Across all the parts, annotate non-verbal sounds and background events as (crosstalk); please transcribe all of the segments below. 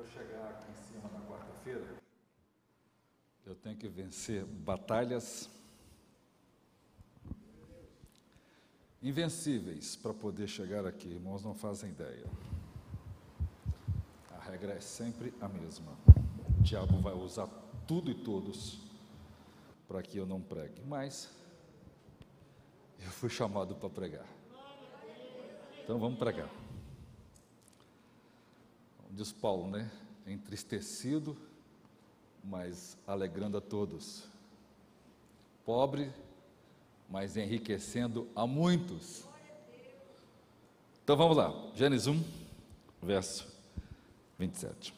eu chegar aqui em cima na quarta-feira, eu tenho que vencer batalhas invencíveis para poder chegar aqui. Irmãos, não fazem ideia. A regra é sempre a mesma. O diabo vai usar tudo e todos para que eu não pregue. Mas eu fui chamado para pregar. Então vamos pregar. Diz Paulo, né? Entristecido, mas alegrando a todos. Pobre, mas enriquecendo a muitos. Então vamos lá, Gênesis 1, verso 27.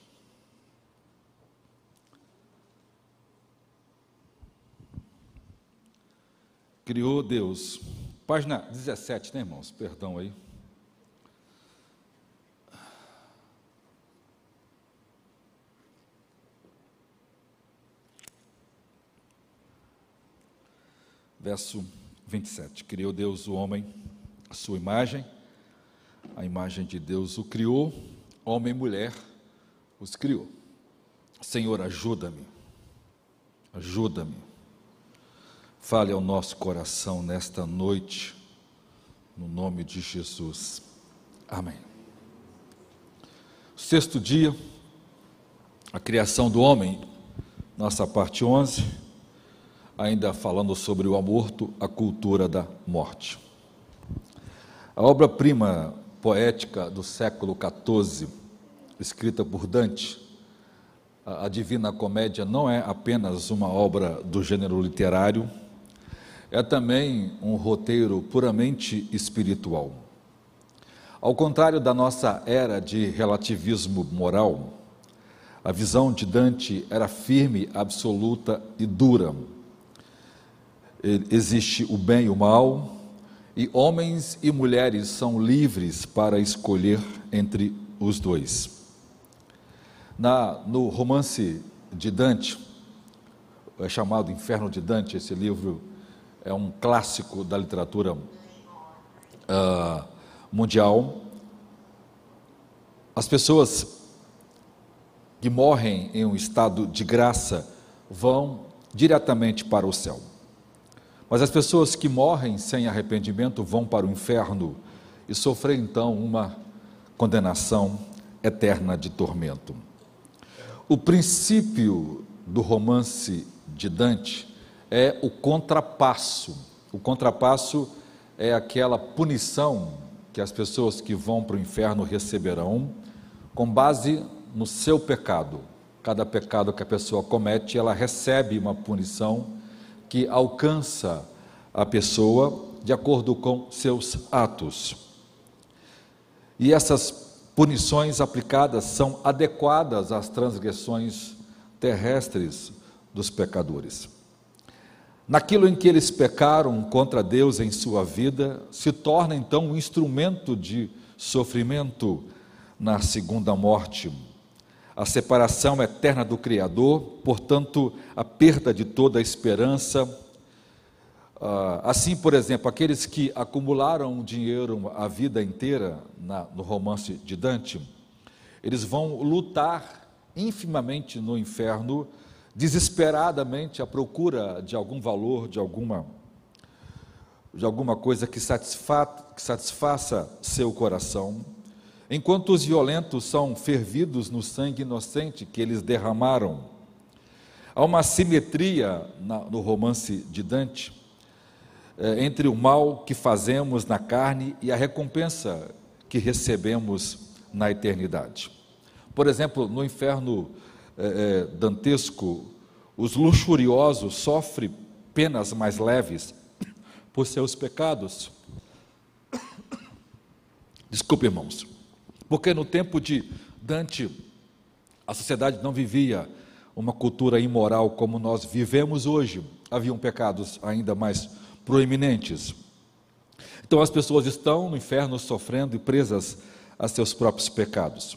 Criou Deus, página 17, né, irmãos? Perdão aí. Verso 27. Criou Deus o homem, a sua imagem, a imagem de Deus o criou, homem e mulher os criou. Senhor, ajuda-me, ajuda-me. Fale ao nosso coração nesta noite, no nome de Jesus. Amém. Sexto dia, a criação do homem, nossa parte 11 ainda falando sobre o aborto, a cultura da morte. A obra-prima poética do século XIV, escrita por Dante, a Divina Comédia, não é apenas uma obra do gênero literário, é também um roteiro puramente espiritual. Ao contrário da nossa era de relativismo moral, a visão de Dante era firme, absoluta e dura existe o bem e o mal, e homens e mulheres são livres para escolher entre os dois. Na, no romance de Dante, é chamado Inferno de Dante, esse livro é um clássico da literatura uh, mundial. As pessoas que morrem em um estado de graça vão diretamente para o céu. Mas as pessoas que morrem sem arrependimento vão para o inferno e sofrer então uma condenação eterna de tormento. O princípio do romance de Dante é o contrapasso. O contrapasso é aquela punição que as pessoas que vão para o inferno receberão com base no seu pecado. Cada pecado que a pessoa comete, ela recebe uma punição que alcança a pessoa de acordo com seus atos. E essas punições aplicadas são adequadas às transgressões terrestres dos pecadores. Naquilo em que eles pecaram contra Deus em sua vida, se torna então um instrumento de sofrimento na segunda morte. A separação eterna do Criador, portanto, a perda de toda a esperança. Ah, assim, por exemplo, aqueles que acumularam dinheiro a vida inteira na, no romance de Dante, eles vão lutar infimamente no inferno, desesperadamente à procura de algum valor, de alguma, de alguma coisa que, satisfa, que satisfaça seu coração enquanto os violentos são fervidos no sangue inocente que eles derramaram. Há uma simetria no romance de Dante é, entre o mal que fazemos na carne e a recompensa que recebemos na eternidade. Por exemplo, no inferno é, é, dantesco, os luxuriosos sofrem penas mais leves por seus pecados. (coughs) Desculpe, irmãos. Porque no tempo de Dante, a sociedade não vivia uma cultura imoral como nós vivemos hoje. Haviam pecados ainda mais proeminentes. Então as pessoas estão no inferno sofrendo e presas a seus próprios pecados.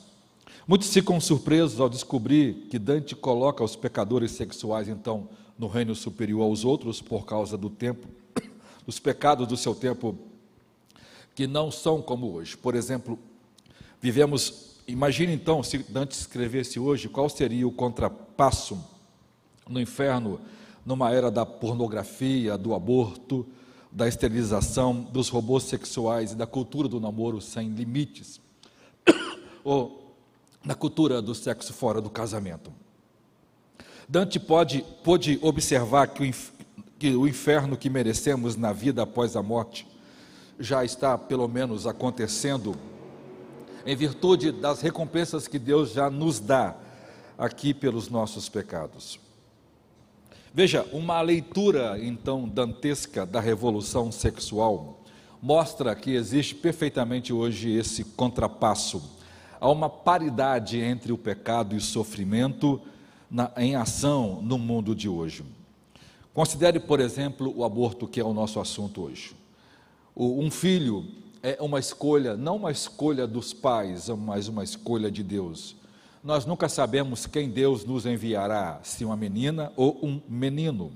Muitos ficam surpresos ao descobrir que Dante coloca os pecadores sexuais então no reino superior aos outros por causa do tempo, (coughs) dos pecados do seu tempo que não são como hoje. Por exemplo, Vivemos Imagine então, se Dante escrevesse hoje, qual seria o contrapasso no inferno, numa era da pornografia, do aborto, da esterilização, dos robôs sexuais e da cultura do namoro sem limites, (coughs) ou na cultura do sexo fora do casamento. Dante pode, pôde observar que o, que o inferno que merecemos na vida após a morte já está, pelo menos, acontecendo em virtude das recompensas que Deus já nos dá aqui pelos nossos pecados. Veja, uma leitura então dantesca da revolução sexual mostra que existe perfeitamente hoje esse contrapasso. Há uma paridade entre o pecado e o sofrimento na, em ação no mundo de hoje. Considere, por exemplo, o aborto, que é o nosso assunto hoje. O, um filho é uma escolha, não uma escolha dos pais, mas uma escolha de Deus. Nós nunca sabemos quem Deus nos enviará, se uma menina ou um menino.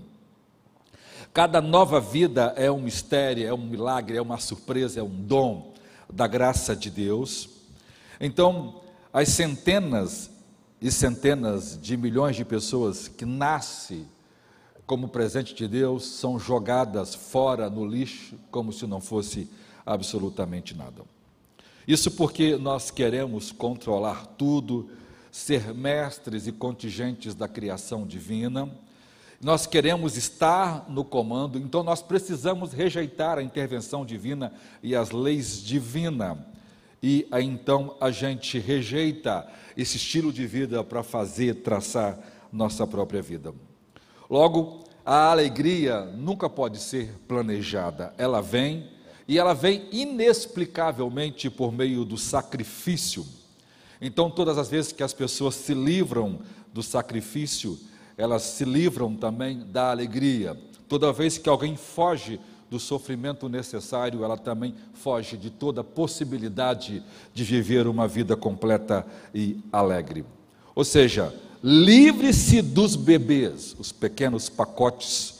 Cada nova vida é um mistério, é um milagre, é uma surpresa, é um dom da graça de Deus. Então, as centenas e centenas de milhões de pessoas que nascem como presente de Deus são jogadas fora no lixo como se não fosse absolutamente nada. Isso porque nós queremos controlar tudo, ser mestres e contingentes da criação divina, nós queremos estar no comando, então nós precisamos rejeitar a intervenção divina e as leis divinas. E então a gente rejeita esse estilo de vida para fazer, traçar nossa própria vida. Logo, a alegria nunca pode ser planejada, ela vem e ela vem inexplicavelmente por meio do sacrifício. Então, todas as vezes que as pessoas se livram do sacrifício, elas se livram também da alegria. Toda vez que alguém foge do sofrimento necessário, ela também foge de toda possibilidade de viver uma vida completa e alegre. Ou seja, livre-se dos bebês, os pequenos pacotes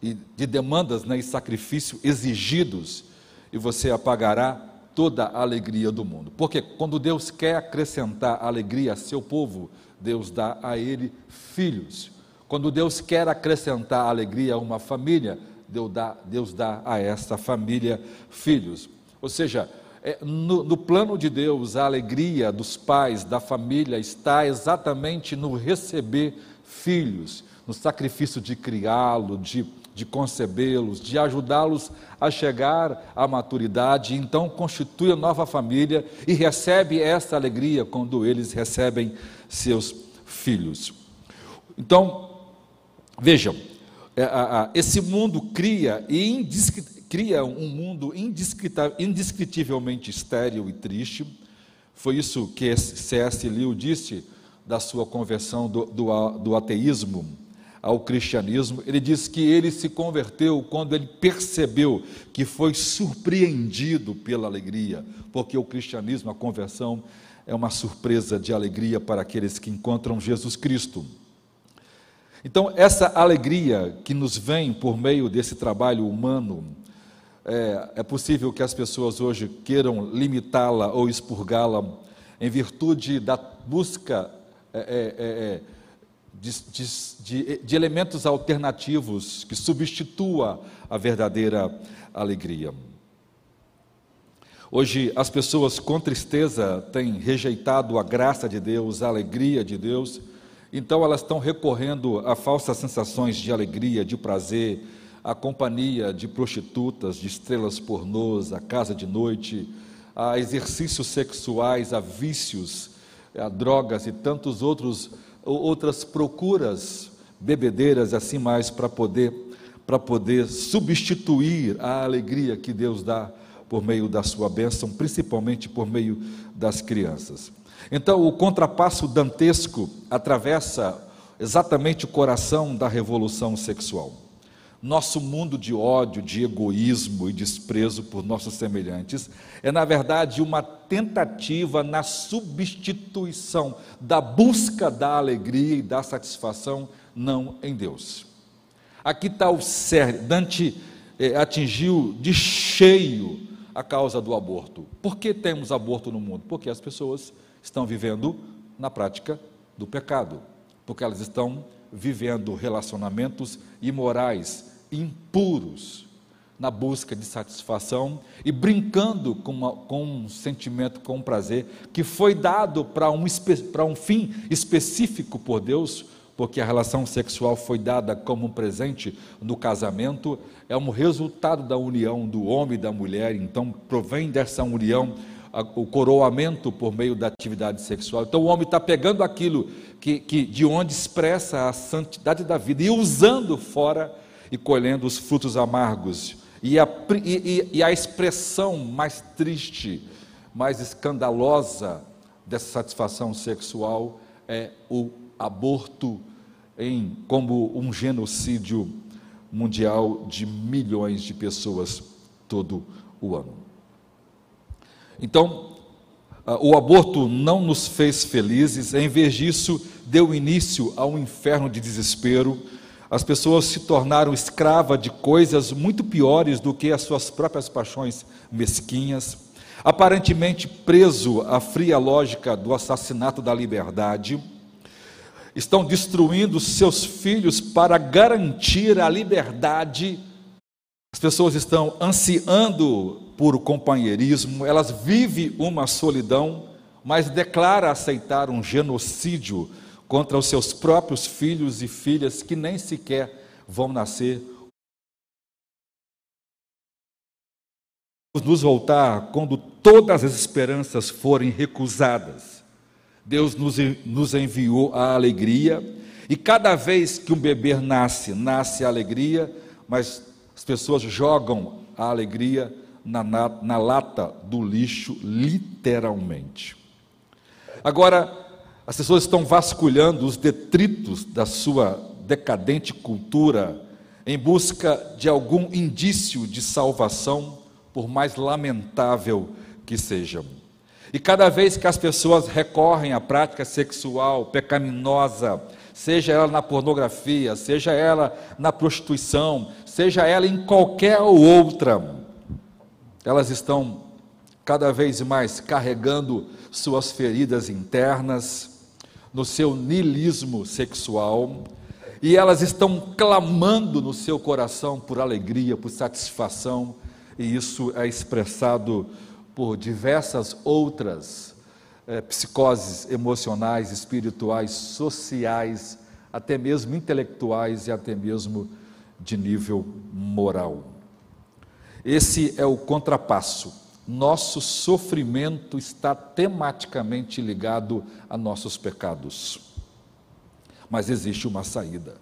de demandas né, e sacrifício exigidos e você apagará toda a alegria do mundo. Porque quando Deus quer acrescentar alegria a seu povo, Deus dá a ele filhos. Quando Deus quer acrescentar alegria a uma família, Deus dá, Deus dá a essa família filhos. Ou seja, é, no, no, plano de Deus, a alegria dos pais, da família, está exatamente no receber filhos, no sacrifício de criá-lo, de de concebê-los, de ajudá-los a chegar à maturidade, então constitui a nova família e recebe essa alegria quando eles recebem seus filhos. Então, vejam, é, esse mundo cria, e cria um mundo indescritivelmente estéril e triste. Foi isso que C.S. Lewis disse da sua conversão do, do, do ateísmo ao cristianismo, ele diz que ele se converteu quando ele percebeu que foi surpreendido pela alegria, porque o cristianismo, a conversão, é uma surpresa de alegria para aqueles que encontram Jesus Cristo. Então, essa alegria que nos vem por meio desse trabalho humano, é, é possível que as pessoas hoje queiram limitá-la ou expurgá-la em virtude da busca. É, é, é, é de, de, de, elementos alternativos que substitua a verdadeira alegria. Hoje, as pessoas com tristeza têm rejeitado a graça de Deus, a alegria de Deus, então elas estão recorrendo a falsas sensações de alegria, de prazer, a companhia de prostitutas, de estrelas pornôs, a casa de noite, a exercícios sexuais, a vícios, a drogas e tantos outros outras procuras bebedeiras assim mais para poder para poder substituir a alegria que Deus dá por meio da sua bênção, principalmente por meio das crianças. Então, o contrapasso dantesco atravessa exatamente o coração da revolução sexual. Nosso mundo de ódio, de egoísmo e desprezo por nossos semelhantes é, na verdade, uma tentativa na substituição da busca da alegria e da satisfação, não em Deus. Aqui está o cerne. Dante eh, atingiu de cheio a causa do aborto. Por que temos aborto no mundo? Porque as pessoas estão vivendo na prática do pecado, porque elas estão vivendo relacionamentos imorais, impuros, na busca de satisfação e brincando com, uma, com um sentimento, com um prazer que foi dado para um, para um fim específico por Deus, porque a relação sexual foi dada como um presente no casamento, é um resultado da união do homem e da mulher, então provém dessa união o coroamento por meio da atividade sexual. Então o homem está pegando aquilo que, que, de onde expressa a santidade da vida e usando fora e colhendo os frutos amargos. E a, e, e a expressão mais triste, mais escandalosa dessa satisfação sexual é o aborto em, como um genocídio mundial de milhões de pessoas todo o ano. Então, o aborto não nos fez felizes, em vez disso, deu início a um inferno de desespero. As pessoas se tornaram escravas de coisas muito piores do que as suas próprias paixões mesquinhas. Aparentemente preso à fria lógica do assassinato da liberdade, estão destruindo seus filhos para garantir a liberdade. As pessoas estão ansiando por companheirismo, elas vivem uma solidão, mas declara aceitar um genocídio contra os seus próprios filhos e filhas que nem sequer vão nascer. Nos voltar quando todas as esperanças forem recusadas. Deus nos, nos enviou a alegria, e cada vez que um bebê nasce, nasce a alegria, mas as pessoas jogam a alegria na, na, na lata do lixo, literalmente. Agora, as pessoas estão vasculhando os detritos da sua decadente cultura em busca de algum indício de salvação, por mais lamentável que seja. E cada vez que as pessoas recorrem à prática sexual pecaminosa, seja ela na pornografia, seja ela na prostituição, seja ela em qualquer outra, elas estão cada vez mais carregando suas feridas internas, no seu nilismo sexual, e elas estão clamando no seu coração por alegria, por satisfação, e isso é expressado por diversas outras é, psicoses emocionais, espirituais, sociais, até mesmo intelectuais e até mesmo de nível moral. Esse é o contrapasso. Nosso sofrimento está tematicamente ligado a nossos pecados. Mas existe uma saída.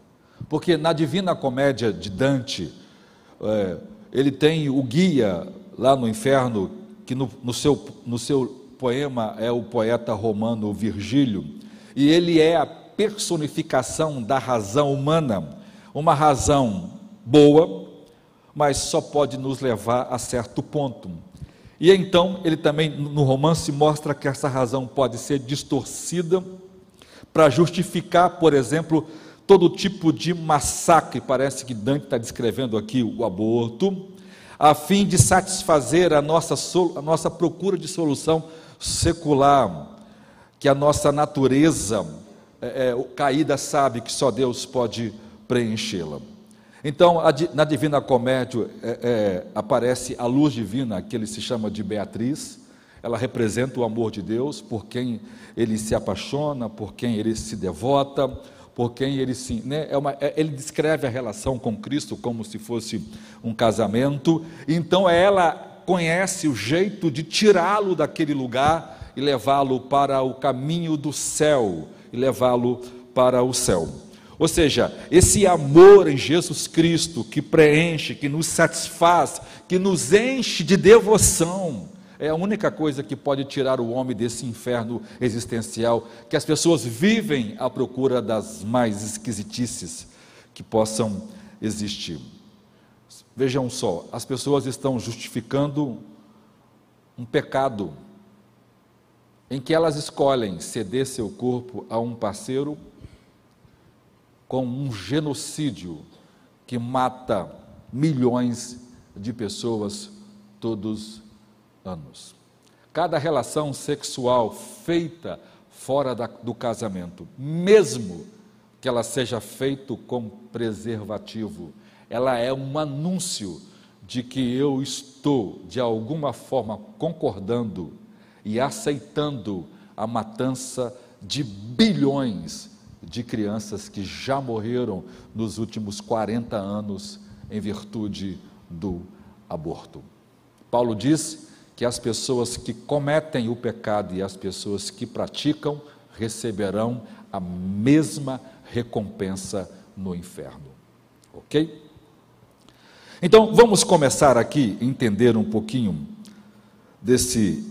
Porque na Divina Comédia de Dante, é, ele tem o guia lá no inferno, que no, no, seu, no seu poema é o poeta romano Virgílio, e ele é a personificação da razão humana, uma razão boa, mas só pode nos levar a certo ponto. E então, ele também, no romance, mostra que essa razão pode ser distorcida para justificar, por exemplo, todo tipo de massacre. Parece que Dante está descrevendo aqui o aborto, a fim de satisfazer a nossa, a nossa procura de solução secular, que a nossa natureza é, é, caída sabe que só Deus pode preenchê-la. Então, na Divina Comédia é, é, aparece a luz divina, que ele se chama de Beatriz. Ela representa o amor de Deus, por quem ele se apaixona, por quem ele se devota, por quem ele se. Né, é uma, é, ele descreve a relação com Cristo como se fosse um casamento. Então, ela conhece o jeito de tirá-lo daquele lugar e levá-lo para o caminho do céu, e levá-lo para o céu. Ou seja, esse amor em Jesus Cristo que preenche, que nos satisfaz, que nos enche de devoção, é a única coisa que pode tirar o homem desse inferno existencial, que as pessoas vivem à procura das mais esquisitices que possam existir. Vejam só, as pessoas estão justificando um pecado em que elas escolhem ceder seu corpo a um parceiro com um genocídio que mata milhões de pessoas todos anos. Cada relação sexual feita fora da, do casamento, mesmo que ela seja feita com preservativo, ela é um anúncio de que eu estou, de alguma forma, concordando e aceitando a matança de bilhões de crianças que já morreram nos últimos 40 anos em virtude do aborto. Paulo diz que as pessoas que cometem o pecado e as pessoas que praticam receberão a mesma recompensa no inferno. Ok? Então vamos começar aqui a entender um pouquinho desse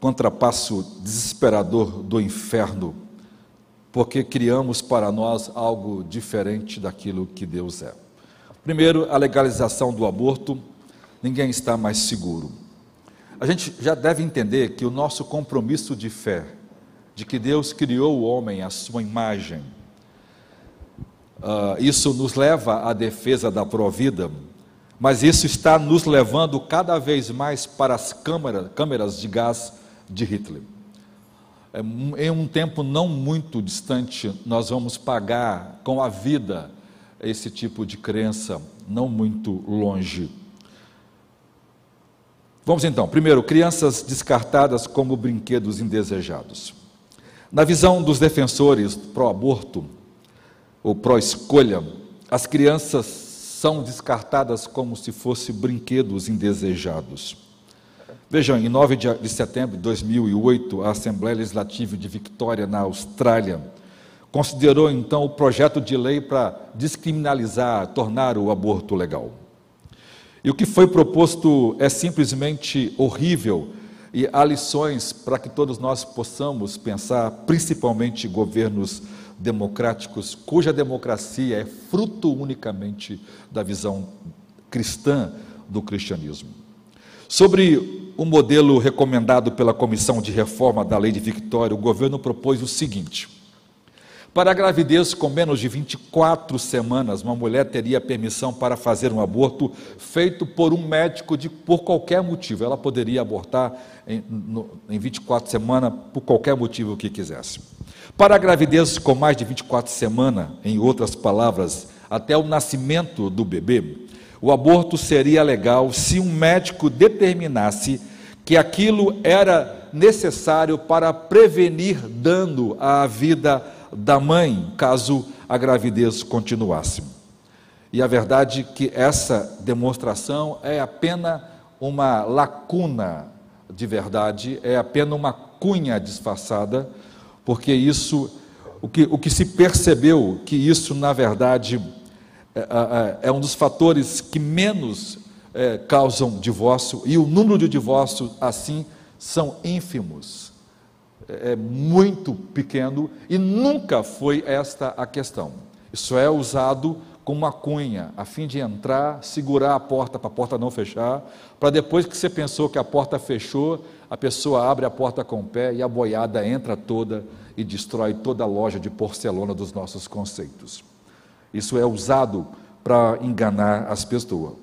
contrapasso desesperador do inferno, porque criamos para nós algo diferente daquilo que Deus é. Primeiro, a legalização do aborto, ninguém está mais seguro. A gente já deve entender que o nosso compromisso de fé, de que Deus criou o homem à sua imagem, uh, isso nos leva à defesa da provida, mas isso está nos levando cada vez mais para as câmeras, câmeras de gás de Hitler. É, em um tempo não muito distante, nós vamos pagar com a vida esse tipo de crença, não muito longe. Vamos então, primeiro, crianças descartadas como brinquedos indesejados. Na visão dos defensores pró-aborto, ou pró-escolha, as crianças são descartadas como se fossem brinquedos indesejados. Vejam, em 9 de setembro de 2008, a Assembleia Legislativa de Victoria, na Austrália, considerou então o projeto de lei para descriminalizar, tornar o aborto legal. E o que foi proposto é simplesmente horrível e há lições para que todos nós possamos pensar, principalmente governos democráticos, cuja democracia é fruto unicamente da visão cristã do cristianismo. Sobre o modelo recomendado pela Comissão de Reforma da Lei de Victória, o governo propôs o seguinte: para a gravidez com menos de 24 semanas, uma mulher teria permissão para fazer um aborto feito por um médico de, por qualquer motivo. Ela poderia abortar em, no, em 24 semanas por qualquer motivo que quisesse. Para a gravidez com mais de 24 semanas, em outras palavras, até o nascimento do bebê, o aborto seria legal se um médico determinasse que aquilo era necessário para prevenir dano à vida da mãe, caso a gravidez continuasse. E a verdade é que essa demonstração é apenas uma lacuna de verdade, é apenas uma cunha disfarçada, porque isso, o que, o que se percebeu, que isso na verdade é, é, um dos fatores que menos é, causam divórcio, e o número de divórcios, assim, são ínfimos, é, é muito pequeno, e nunca foi esta a questão. Isso é usado como uma cunha, a fim de entrar, segurar a porta para a porta não fechar, para depois que você pensou que a porta fechou, a pessoa abre a porta com o pé e a boiada entra toda e destrói toda a loja de porcelana dos nossos conceitos. Isso é usado para enganar as pessoas.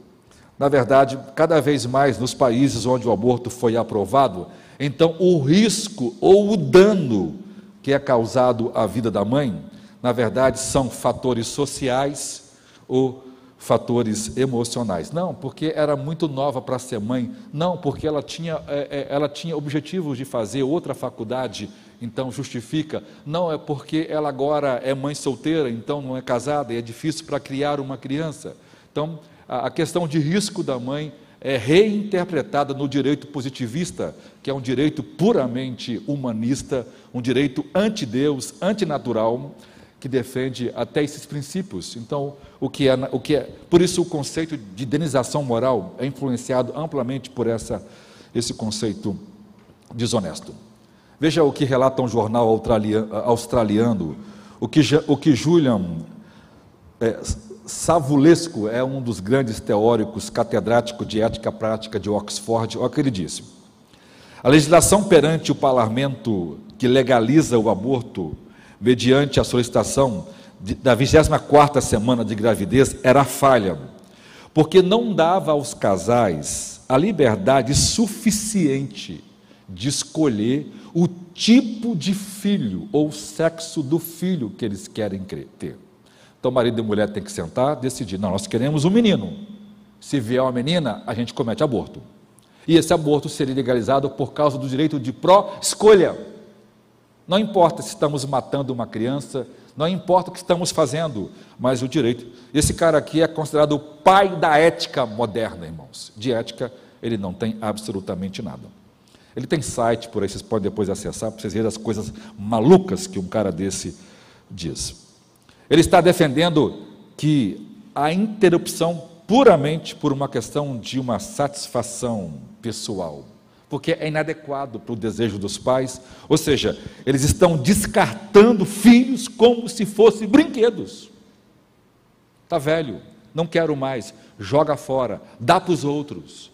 Na verdade, cada vez mais nos países onde o aborto foi aprovado, então o risco ou o dano que é causado à vida da mãe, na verdade, são fatores sociais ou fatores emocionais. Não, porque era muito nova para ser mãe. Não, porque ela tinha, é, é, ela tinha objetivos de fazer outra faculdade então justifica. Não é porque ela agora é mãe solteira, então não é casada e é difícil para criar uma criança. Então, a questão de risco da mãe é reinterpretada no direito positivista, que é um direito puramente humanista, um direito anti-Deus, antinatural, que defende até esses princípios. Então, o que é, o que é, por isso o conceito de indenização moral é influenciado amplamente por essa, esse conceito desonesto. Veja o que relata um jornal australiano, o que, o que Julian é, Savulesco é um dos grandes teóricos catedrático de ética prática de Oxford, olha o que ele disse. A legislação perante o parlamento que legaliza o aborto mediante a solicitação de, da 24ª semana de gravidez era falha, porque não dava aos casais a liberdade suficiente de escolher o tipo de filho ou sexo do filho que eles querem ter. Então, marido e mulher têm que sentar, decidir: não, nós queremos um menino. Se vier uma menina, a gente comete aborto. E esse aborto seria legalizado por causa do direito de pró-escolha. Não importa se estamos matando uma criança, não importa o que estamos fazendo, mas o direito. Esse cara aqui é considerado o pai da ética moderna, irmãos. De ética, ele não tem absolutamente nada. Ele tem site por aí, vocês podem depois acessar para vocês verem as coisas malucas que um cara desse diz. Ele está defendendo que a interrupção puramente por uma questão de uma satisfação pessoal, porque é inadequado para o desejo dos pais, ou seja, eles estão descartando filhos como se fossem brinquedos. Está velho, não quero mais, joga fora, dá para os outros.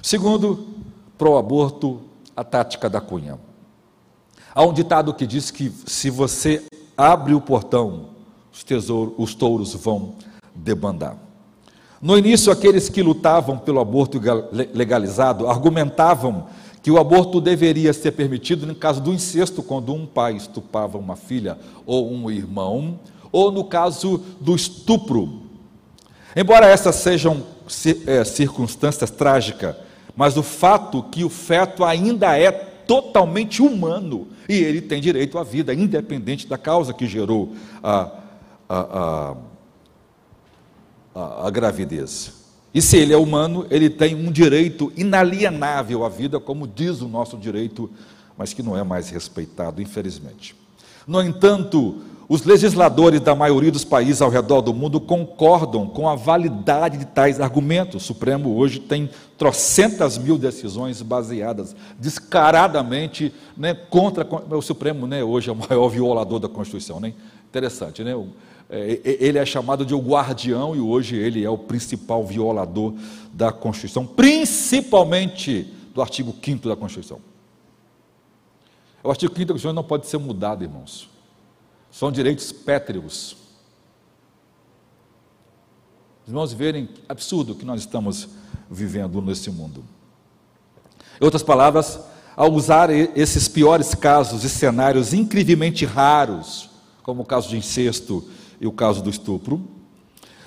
Segundo, para o aborto, a tática da cunha. Há um ditado que diz que se você abre o portão, os, tesouros, os touros vão debandar. No início, aqueles que lutavam pelo aborto legalizado argumentavam que o aborto deveria ser permitido no caso do incesto, quando um pai estupava uma filha ou um irmão, ou no caso do estupro. Embora essas sejam é, circunstâncias trágicas, mas o fato que o feto ainda é totalmente humano e ele tem direito à vida, independente da causa que gerou a, a, a a, gravidez. E se ele é humano, ele tem um direito inalienável à vida, como diz o nosso direito, mas que não é mais respeitado, infelizmente. No entanto, os legisladores da maioria dos países ao redor do mundo concordam com a validade de tais argumentos. O Supremo hoje tem trocentas mil decisões baseadas descaradamente né, contra. O Supremo né, hoje é o maior (laughs) violador da Constituição. Né? Interessante, né? É, ele é chamado de o guardião e hoje ele é o principal violador da Constituição, principalmente do artigo 5 da Constituição. O artigo 5 da Constituição não pode ser mudado, irmãos. São direitos pétreos. Os irmãos verem absurdo que nós estamos vivendo nesse mundo. Em outras palavras, ao usar esses piores casos e cenários incrivelmente raros, como o caso de incesto e o caso do estupro.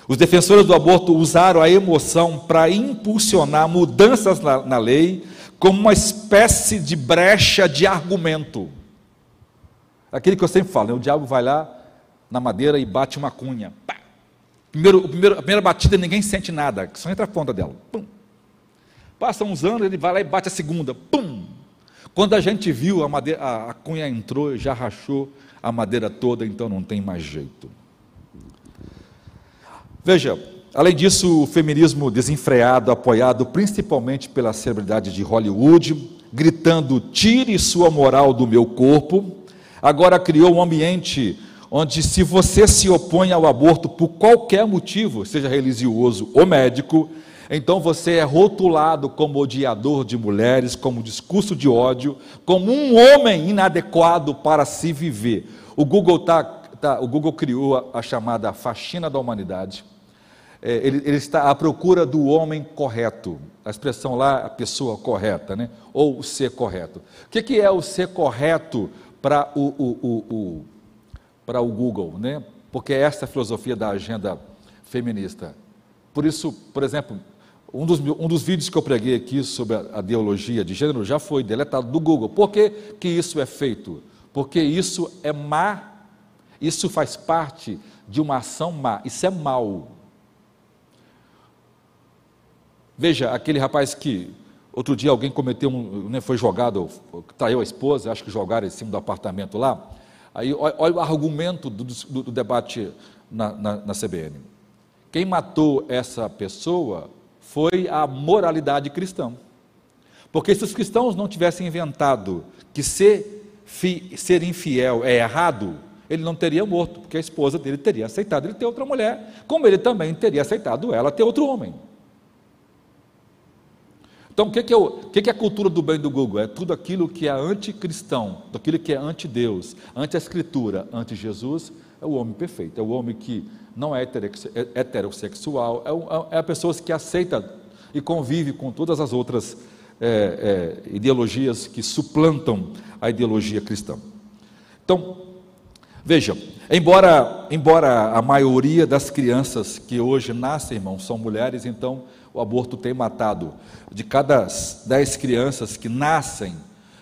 Os defensores do aborto usaram a emoção para impulsionar mudanças na, na, lei como uma espécie de brecha de argumento. Aquele que eu sempre falo, né? o diabo vai lá na madeira e bate uma cunha. Primeiro, primeiro, a primeira batida ninguém sente nada, só entra a ponta dela. Pum. Passa uns anos, ele vai lá e bate a segunda. Pum. Quando a gente viu, a, madeira, a, a cunha entrou já rachou a madeira toda, então não tem mais jeito. Veja, além disso, o feminismo desenfreado, apoiado principalmente pela celebridade de Hollywood, gritando: tire sua moral do meu corpo, agora criou um ambiente onde, se você se opõe ao aborto por qualquer motivo, seja religioso ou médico, então você é rotulado como odiador de mulheres, como discurso de ódio, como um homem inadequado para se viver. O Google, tá, tá o Google criou a, a chamada faxina da humanidade é, ele, ele, está à procura do homem correto. A expressão lá, a pessoa correta, né? ou o ser correto. O que, que é o ser correto para o, o, o, o o Google? Né? Porque é essa a filosofia da agenda feminista. Por isso, por exemplo, um dos, um dos vídeos que eu preguei aqui sobre a, a ideologia de gênero já foi deletado do Google. Por que, que isso é feito? Porque isso é má, isso faz parte de uma ação má, isso é mal. Veja, aquele rapaz que outro dia alguém cometeu um, né, foi jogado, traiu a esposa, acho que jogaram em cima do apartamento lá. Aí olha o argumento do, do, do debate na, na, na CBN. Quem matou essa pessoa foi a moralidade cristã. Porque se os cristãos não tivessem inventado que ser, fi, ser infiel é errado, ele não teria morto, porque a esposa dele teria aceitado ele ter outra mulher, como ele também teria aceitado ela ter outro homem. Então, o que, é, o, o que, é a cultura do bem do Google? É tudo aquilo que é anticristão, aquilo que é anti-Deus, anti-escritura, anti-Jesus, é o homem perfeito, é o homem que não é, é heterossexual, é, é a pessoa que aceita e convive com todas as outras é, é, ideologias que suplantam a ideologia cristã. Então, vejam, embora, embora a maioria das crianças que hoje nascem, irmãos, são mulheres, então o aborto tem matado. De cada dez crianças que nascem,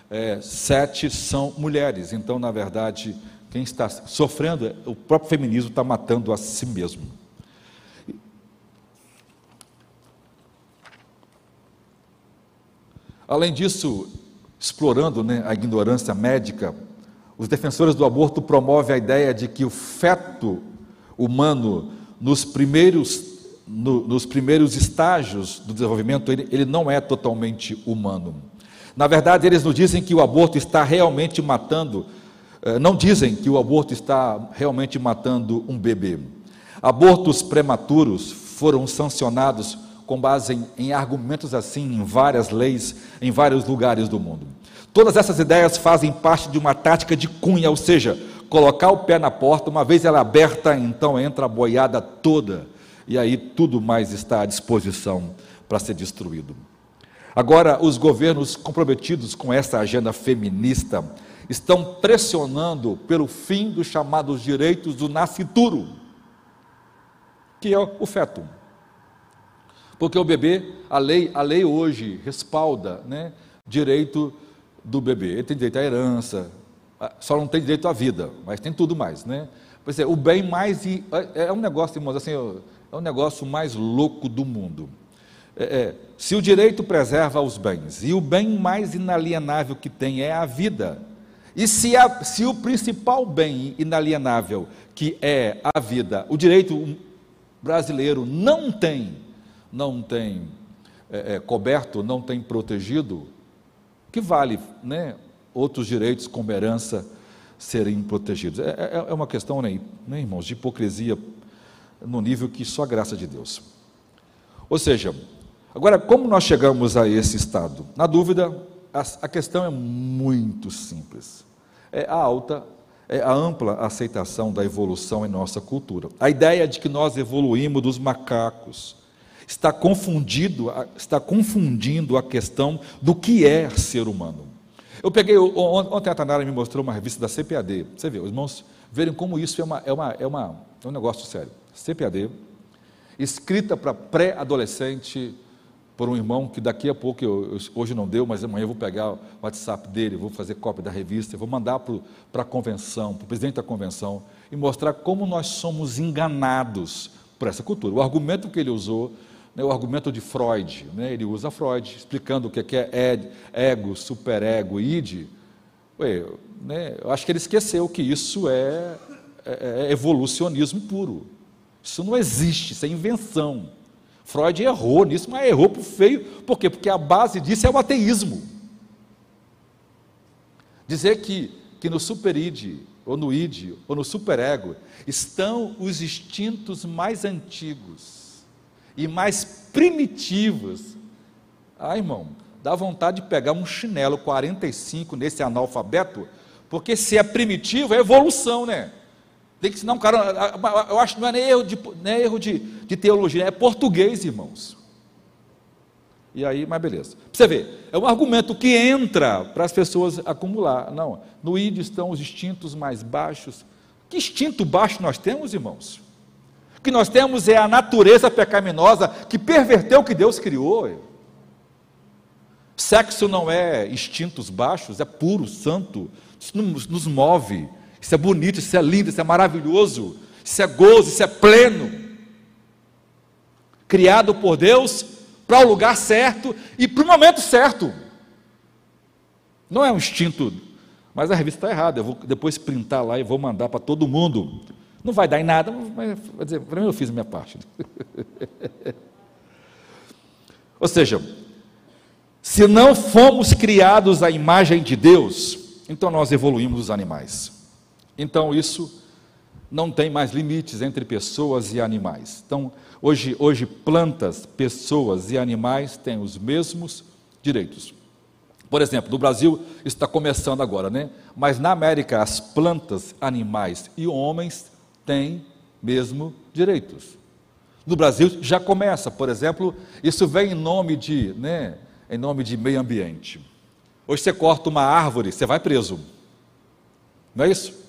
é, sete são mulheres. Então, na verdade, quem está sofrendo, o próprio feminismo está matando a si mesmo. Além disso, explorando né, a ignorância médica, os defensores do aborto promovem a ideia de que o feto humano, nos primeiros, no, nos primeiros estágios do desenvolvimento, ele, ele não é totalmente humano. Na verdade, eles nos dizem que o aborto está realmente matando, eh, não dizem que o aborto está realmente matando um bebê. Abortos prematuros foram sancionados com base em, em argumentos assim em várias leis, em vários lugares do mundo. Todas essas ideias fazem parte de uma tática de cunha, ou seja, colocar o pé na porta, uma vez ela aberta, então entra a boiada toda, e aí tudo mais está à disposição para ser destruído. Agora, os governos comprometidos com essa agenda feminista estão pressionando pelo fim dos chamados direitos do nascituro, que é o feto. Porque o bebê, a lei, a lei hoje respalda né, direito do bebê. Ele tem direito à herança, só não tem direito à vida, mas tem tudo mais. Né? Pois é, o bem mais. É, é um negócio, irmãos, assim, é o negócio mais louco do mundo. É, é, se o direito preserva os bens, e o bem mais inalienável que tem é a vida, e se, a, se o principal bem inalienável, que é a vida, o direito brasileiro não tem, não tem é, é, coberto, não tem protegido, que vale né, outros direitos como herança serem protegidos. É, é, é uma questão, né, né, irmãos, de hipocrisia no nível que só a graça de Deus. Ou seja, agora, como nós chegamos a esse estado? Na dúvida, a, a questão é muito simples. É a alta, é a ampla aceitação da evolução em nossa cultura. A ideia de que nós evoluímos dos macacos, está confundido, está confundindo a questão do que é ser humano. Eu peguei, ontem a Tanara me mostrou uma revista da CPAD. Você vê, os irmãos verem como isso é, uma, é, uma, é, uma, é um negócio sério. CPAD, escrita para pré-adolescente por um irmão que daqui a pouco, eu, eu, hoje não deu, mas amanhã eu vou pegar o WhatsApp dele, vou fazer cópia da revista, vou mandar para a convenção, para o presidente da convenção, e mostrar como nós somos enganados por essa cultura. O argumento que ele usou né, o argumento de Freud, né, ele usa Freud, explicando o que é ego, superego, id. Ué, né, eu acho que ele esqueceu que isso é, é, é evolucionismo puro. Isso não existe, isso é invenção. Freud errou nisso, mas errou por feio. Por quê? Porque a base disso é o ateísmo. Dizer que, que no superid, ou no id, ou no superego, estão os instintos mais antigos e mais primitivas. Ah, irmão, dá vontade de pegar um chinelo 45 nesse analfabeto, porque se é primitivo, é evolução, né? Tem que, não, cara, eu acho que não é nem erro de, nem erro de, de teologia, é português, irmãos. E aí, mas beleza. você ver, é um argumento que entra para as pessoas acumular. Não, no id estão os instintos mais baixos. Que instinto baixo nós temos, irmãos? O que nós temos é a natureza pecaminosa que perverteu o que Deus criou. Sexo não é instintos baixos, é puro, santo. Isso nos move. Isso é bonito, isso é lindo, isso é maravilhoso. Isso é gozo, isso é pleno. Criado por Deus para o lugar certo e para o momento certo. Não é um instinto, mas a revista está errada. Eu vou depois printar lá e vou mandar para todo mundo. Não vai dar em nada, mas para mim eu fiz a minha parte. (laughs) Ou seja, se não fomos criados à imagem de Deus, então nós evoluímos os animais. Então isso não tem mais limites entre pessoas e animais. Então, hoje, hoje plantas, pessoas e animais têm os mesmos direitos. Por exemplo, no Brasil está começando agora, né? Mas na América as plantas, animais e homens têm mesmo direitos. No Brasil já começa, por exemplo, isso vem em nome de, né, em nome de meio ambiente. Hoje você corta uma árvore, você vai preso. Não é isso?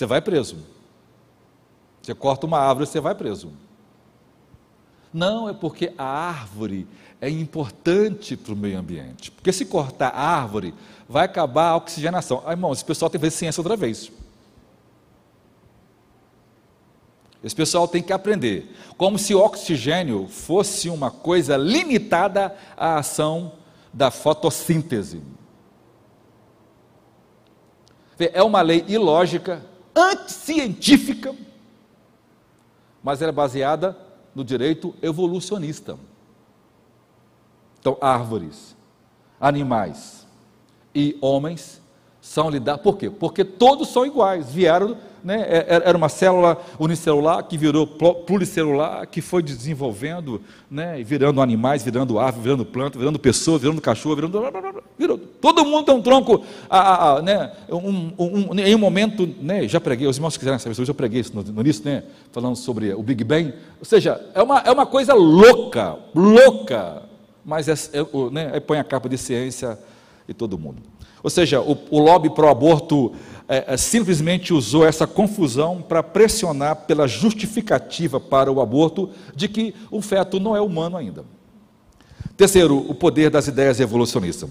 Você vai preso. Você corta uma árvore, você vai preso. Não, é porque a árvore é importante para o meio ambiente. Porque se cortar a árvore, vai acabar a oxigenação. Ah, irmão, esse pessoal tem que ver ciência outra vez. Esse pessoal tem que aprender. Como se o oxigênio fosse uma coisa limitada à ação da fotossíntese. É uma lei ilógica, anticientífica, mas ela é baseada no direito evolucionista. Então, árvores, animais e homens são lidados. Por quê? Porque todos são iguais, vieram né, é, é, era uma célula unicelular que virou pluricelular, que foi desenvolvendo, né, virando animais, virando árvore, virando planta, virando pessoa, virando cachorro, virando. Virou. Todo mundo tem um tronco. A, a, né, um, um, em um momento, né, já preguei, os irmãos quiserem saber sobre eu preguei isso no, no início, né, falando sobre o Big Bang. Ou seja, é uma, é uma coisa louca, louca, mas é, é, né, aí põe a capa de ciência e todo mundo. Ou seja, o, o lobby pro aborto é, é, simplesmente usou essa confusão para pressionar pela justificativa para o aborto de que o feto não é humano ainda. Terceiro, o poder das ideias evolucionistas.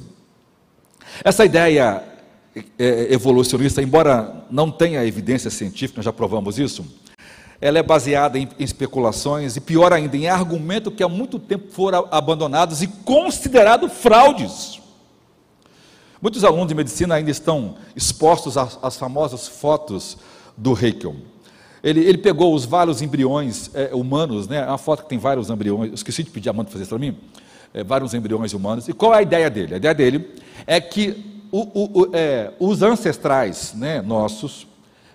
Essa ideia é, evolucionista, embora não tenha evidência científica, nós já provamos isso, ela é baseada em, em, especulações e, pior ainda, em argumentos que há muito tempo foram abandonados e considerados fraudes. Muitos alunos de medicina ainda estão expostos às, às famosas fotos do Haeckel. Ele, ele, pegou os vários embriões é, humanos, né? uma foto que tem vários embriões, esqueci de pedir a para fazer isso para mim, é, vários embriões humanos. E qual é a ideia dele? A ideia dele é que o, o, o, é, os ancestrais né, nossos,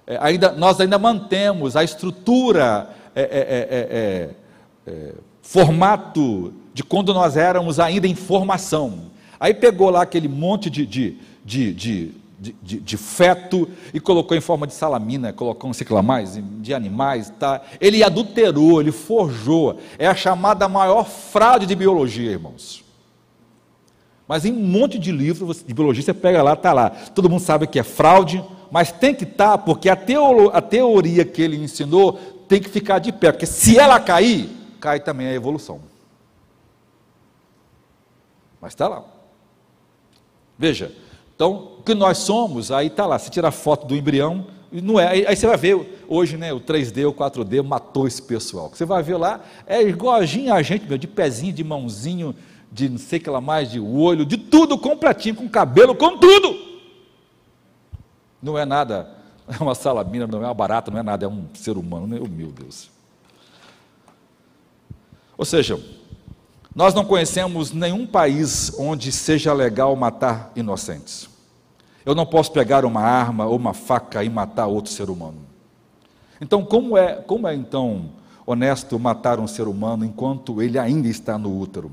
é, ainda, nós ainda mantemos a estrutura, é, é, formato de quando nós éramos ainda em formação. Aí pegou lá aquele monte de, de, de, de, de, feto e colocou em forma de salamina, colocou não sei o que lá mais, de animais. Tá? Ele adulterou, ele forjou. É a chamada maior fraude de biologia, irmãos. Mas em um monte de livros de biologia, você pega lá, está lá. Todo mundo sabe que é fraude, mas tem que estar, tá, porque a, teolo, a teoria que ele ensinou tem que ficar de pé, porque se ela cair, cai também a evolução. Mas está lá. Veja, então, o que nós somos, aí está lá, se tira a foto do embrião, não é, aí, aí, você vai ver, hoje, né, o 3D, o 4D matou esse pessoal. Você vai ver lá, é igualzinho a gente, meu, de pezinho, de mãozinho, de não sei o que lá mais, de olho, de tudo completinho, com cabelo, com tudo. Não é nada, (laughs) é uma salamina, não é uma barata, não é nada, é um ser humano, né? Oh, meu Deus. Ou seja, nós não conhecemos nenhum país onde seja legal matar inocentes. Eu não posso pegar uma arma ou uma faca e matar outro ser humano. Então, como é, como é então honesto matar um ser humano enquanto ele ainda está no útero?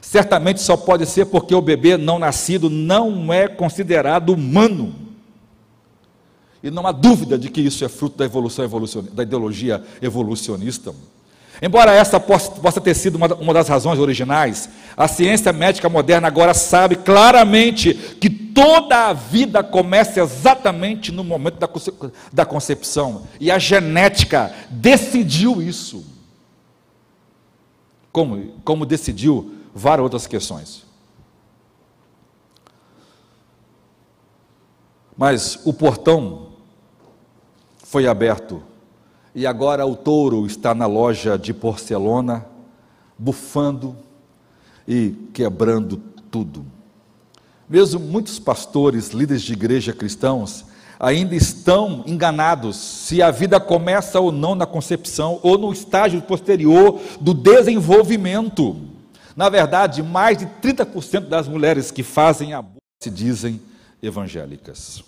Certamente só pode ser porque o bebê não nascido não é considerado humano. E não há dúvida de que isso é fruto da evolução da ideologia evolucionista. Embora essa possa ter sido uma das razões originais, a ciência médica moderna agora sabe claramente que toda a vida começa exatamente no momento da concepção. E a genética decidiu isso. Como, como decidiu várias outras questões. Mas o portão foi aberto e agora o touro está na loja de porcelana, bufando e quebrando tudo. Mesmo muitos pastores, líderes de igreja cristãos, ainda estão enganados se a vida começa ou não na concepção ou no estágio posterior do desenvolvimento. Na verdade, mais de 30% das mulheres que fazem aborto se dizem evangélicas.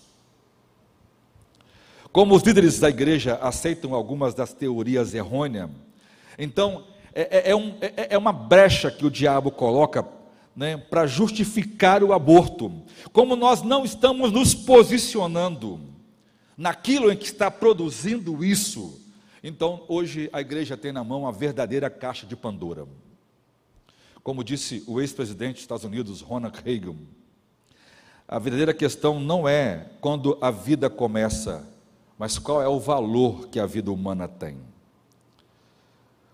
Como os líderes da igreja aceitam algumas das teorias errôneas, então é, é, é um, é, é uma brecha que o diabo coloca né, para justificar o aborto. Como nós não estamos nos posicionando naquilo em que está produzindo isso, Então, hoje a igreja tem na mão a verdadeira caixa de Pandora. Como disse o ex-presidente dos Estados Unidos, Ronald Reagan, a verdadeira questão não é quando a vida começa, mas qual é o valor que a vida humana tem.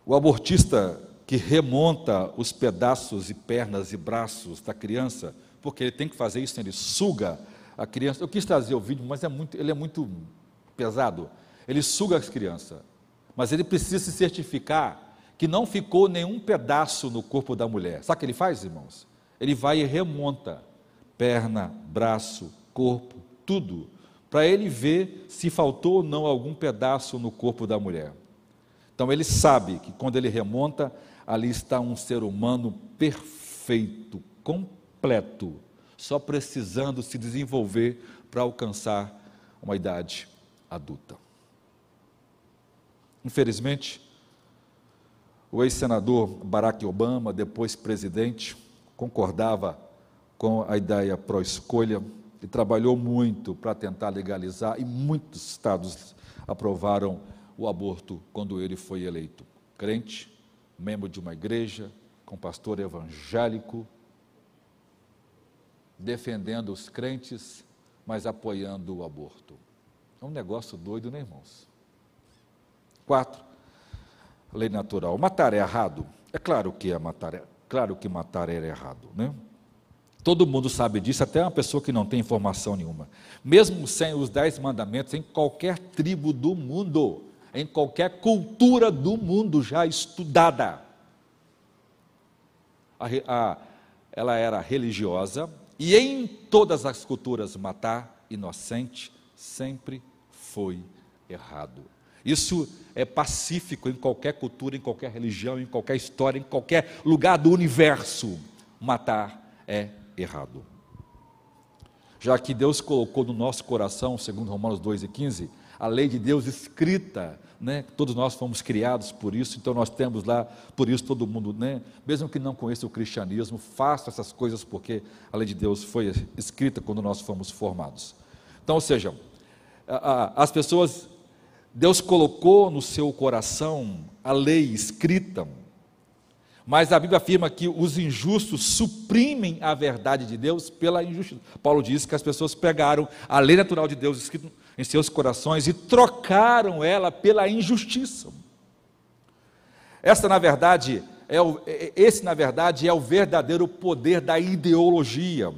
O abortista que remonta os pedaços e pernas e braços da criança, porque ele tem que fazer isso, ele suga a criança. Eu quis trazer o vídeo, mas é muito, ele é muito pesado. Ele suga as crianças, mas ele precisa se certificar que não ficou nenhum pedaço no corpo da mulher. Sabe o que ele faz, irmãos? Ele vai e remonta perna, braço, corpo, tudo, para ele ver se faltou ou não algum pedaço no corpo da mulher. Então ele sabe que quando ele remonta, ali está um ser humano perfeito, completo, só precisando se desenvolver para alcançar uma idade adulta. Infelizmente, o ex-senador Barack Obama, depois presidente, concordava com a ideia pró-escolha e trabalhou muito para tentar legalizar, e muitos estados aprovaram o aborto quando ele foi eleito. Crente, membro de uma igreja, com pastor evangélico, defendendo os crentes, mas apoiando o aborto. É um negócio doido, né, irmãos? Quatro, lei natural. Matar é errado? É claro que é matar, é claro que matar é errado, né? Todo mundo sabe disso, até uma pessoa que não tem informação nenhuma. Mesmo sem os dez mandamentos, em qualquer tribo do mundo, em qualquer cultura do mundo já estudada, a, a, ela era religiosa, e em todas as culturas matar inocente sempre foi errado. Isso é pacífico em qualquer cultura, em qualquer religião, em qualquer história, em qualquer lugar do universo. Matar é errado. Já que Deus colocou no nosso coração, segundo Romanos 2 e 15, a lei de Deus escrita, né? Todos nós fomos criados por isso, então nós temos lá, por isso todo mundo, né? Mesmo que não conheça o cristianismo, faça essas coisas porque a lei de Deus foi escrita quando nós fomos formados. Então, ou seja, as pessoas Deus colocou no seu coração a lei escrita, mas a Bíblia afirma que os injustos suprimem a verdade de Deus pela injustiça. Paulo diz que as pessoas pegaram a lei natural de Deus escrita em seus corações e trocaram ela pela injustiça. Essa, na verdade, é o, é, esse, na verdade, é o verdadeiro poder da ideologia,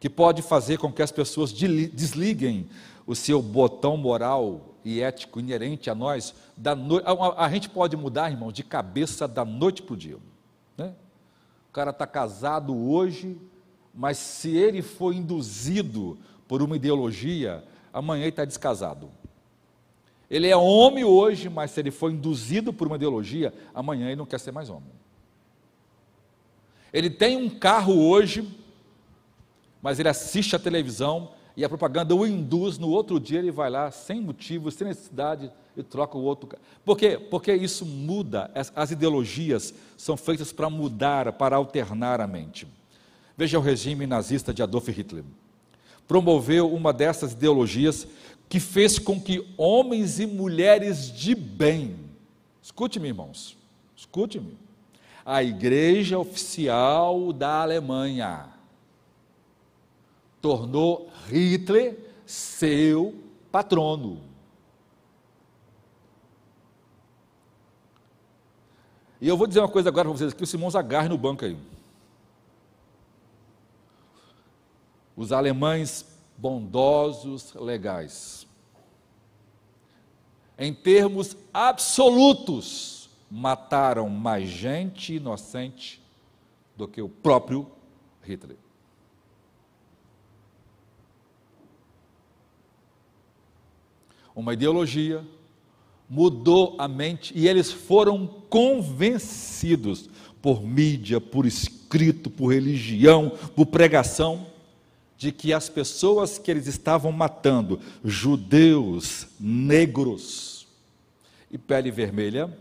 que pode fazer com que as pessoas desliguem o seu botão moral e ético inerente a nós, da no... a, a, gente pode mudar, irmão, de cabeça da noite para o dia. Né? O cara está casado hoje, mas se ele for induzido por uma ideologia, amanhã ele está descasado. Ele é homem hoje, mas se ele for induzido por uma ideologia, amanhã ele não quer ser mais homem. Ele tem um carro hoje, mas ele assiste a televisão, e a propaganda o induz, no outro dia ele vai lá, sem motivo, sem necessidade, e troca o outro. Por quê? Porque isso muda, as ideologias são feitas para mudar, para alternar a mente. Veja o regime nazista de Adolf Hitler. Promoveu uma dessas ideologias que fez com que homens e mulheres de bem, escute-me, irmãos, escute-me, a igreja oficial da Alemanha, tornou Hitler seu patrono. E eu vou dizer uma coisa agora para vocês, que os irmãos agarrem no banco aí. Os alemães bondosos, legais. Em termos absolutos, mataram mais gente inocente do que o próprio Hitler. Uma ideologia, mudou a mente e eles foram convencidos por mídia, por escrito, por religião, por pregação, de que as pessoas que eles estavam matando, judeus, negros e pele vermelha,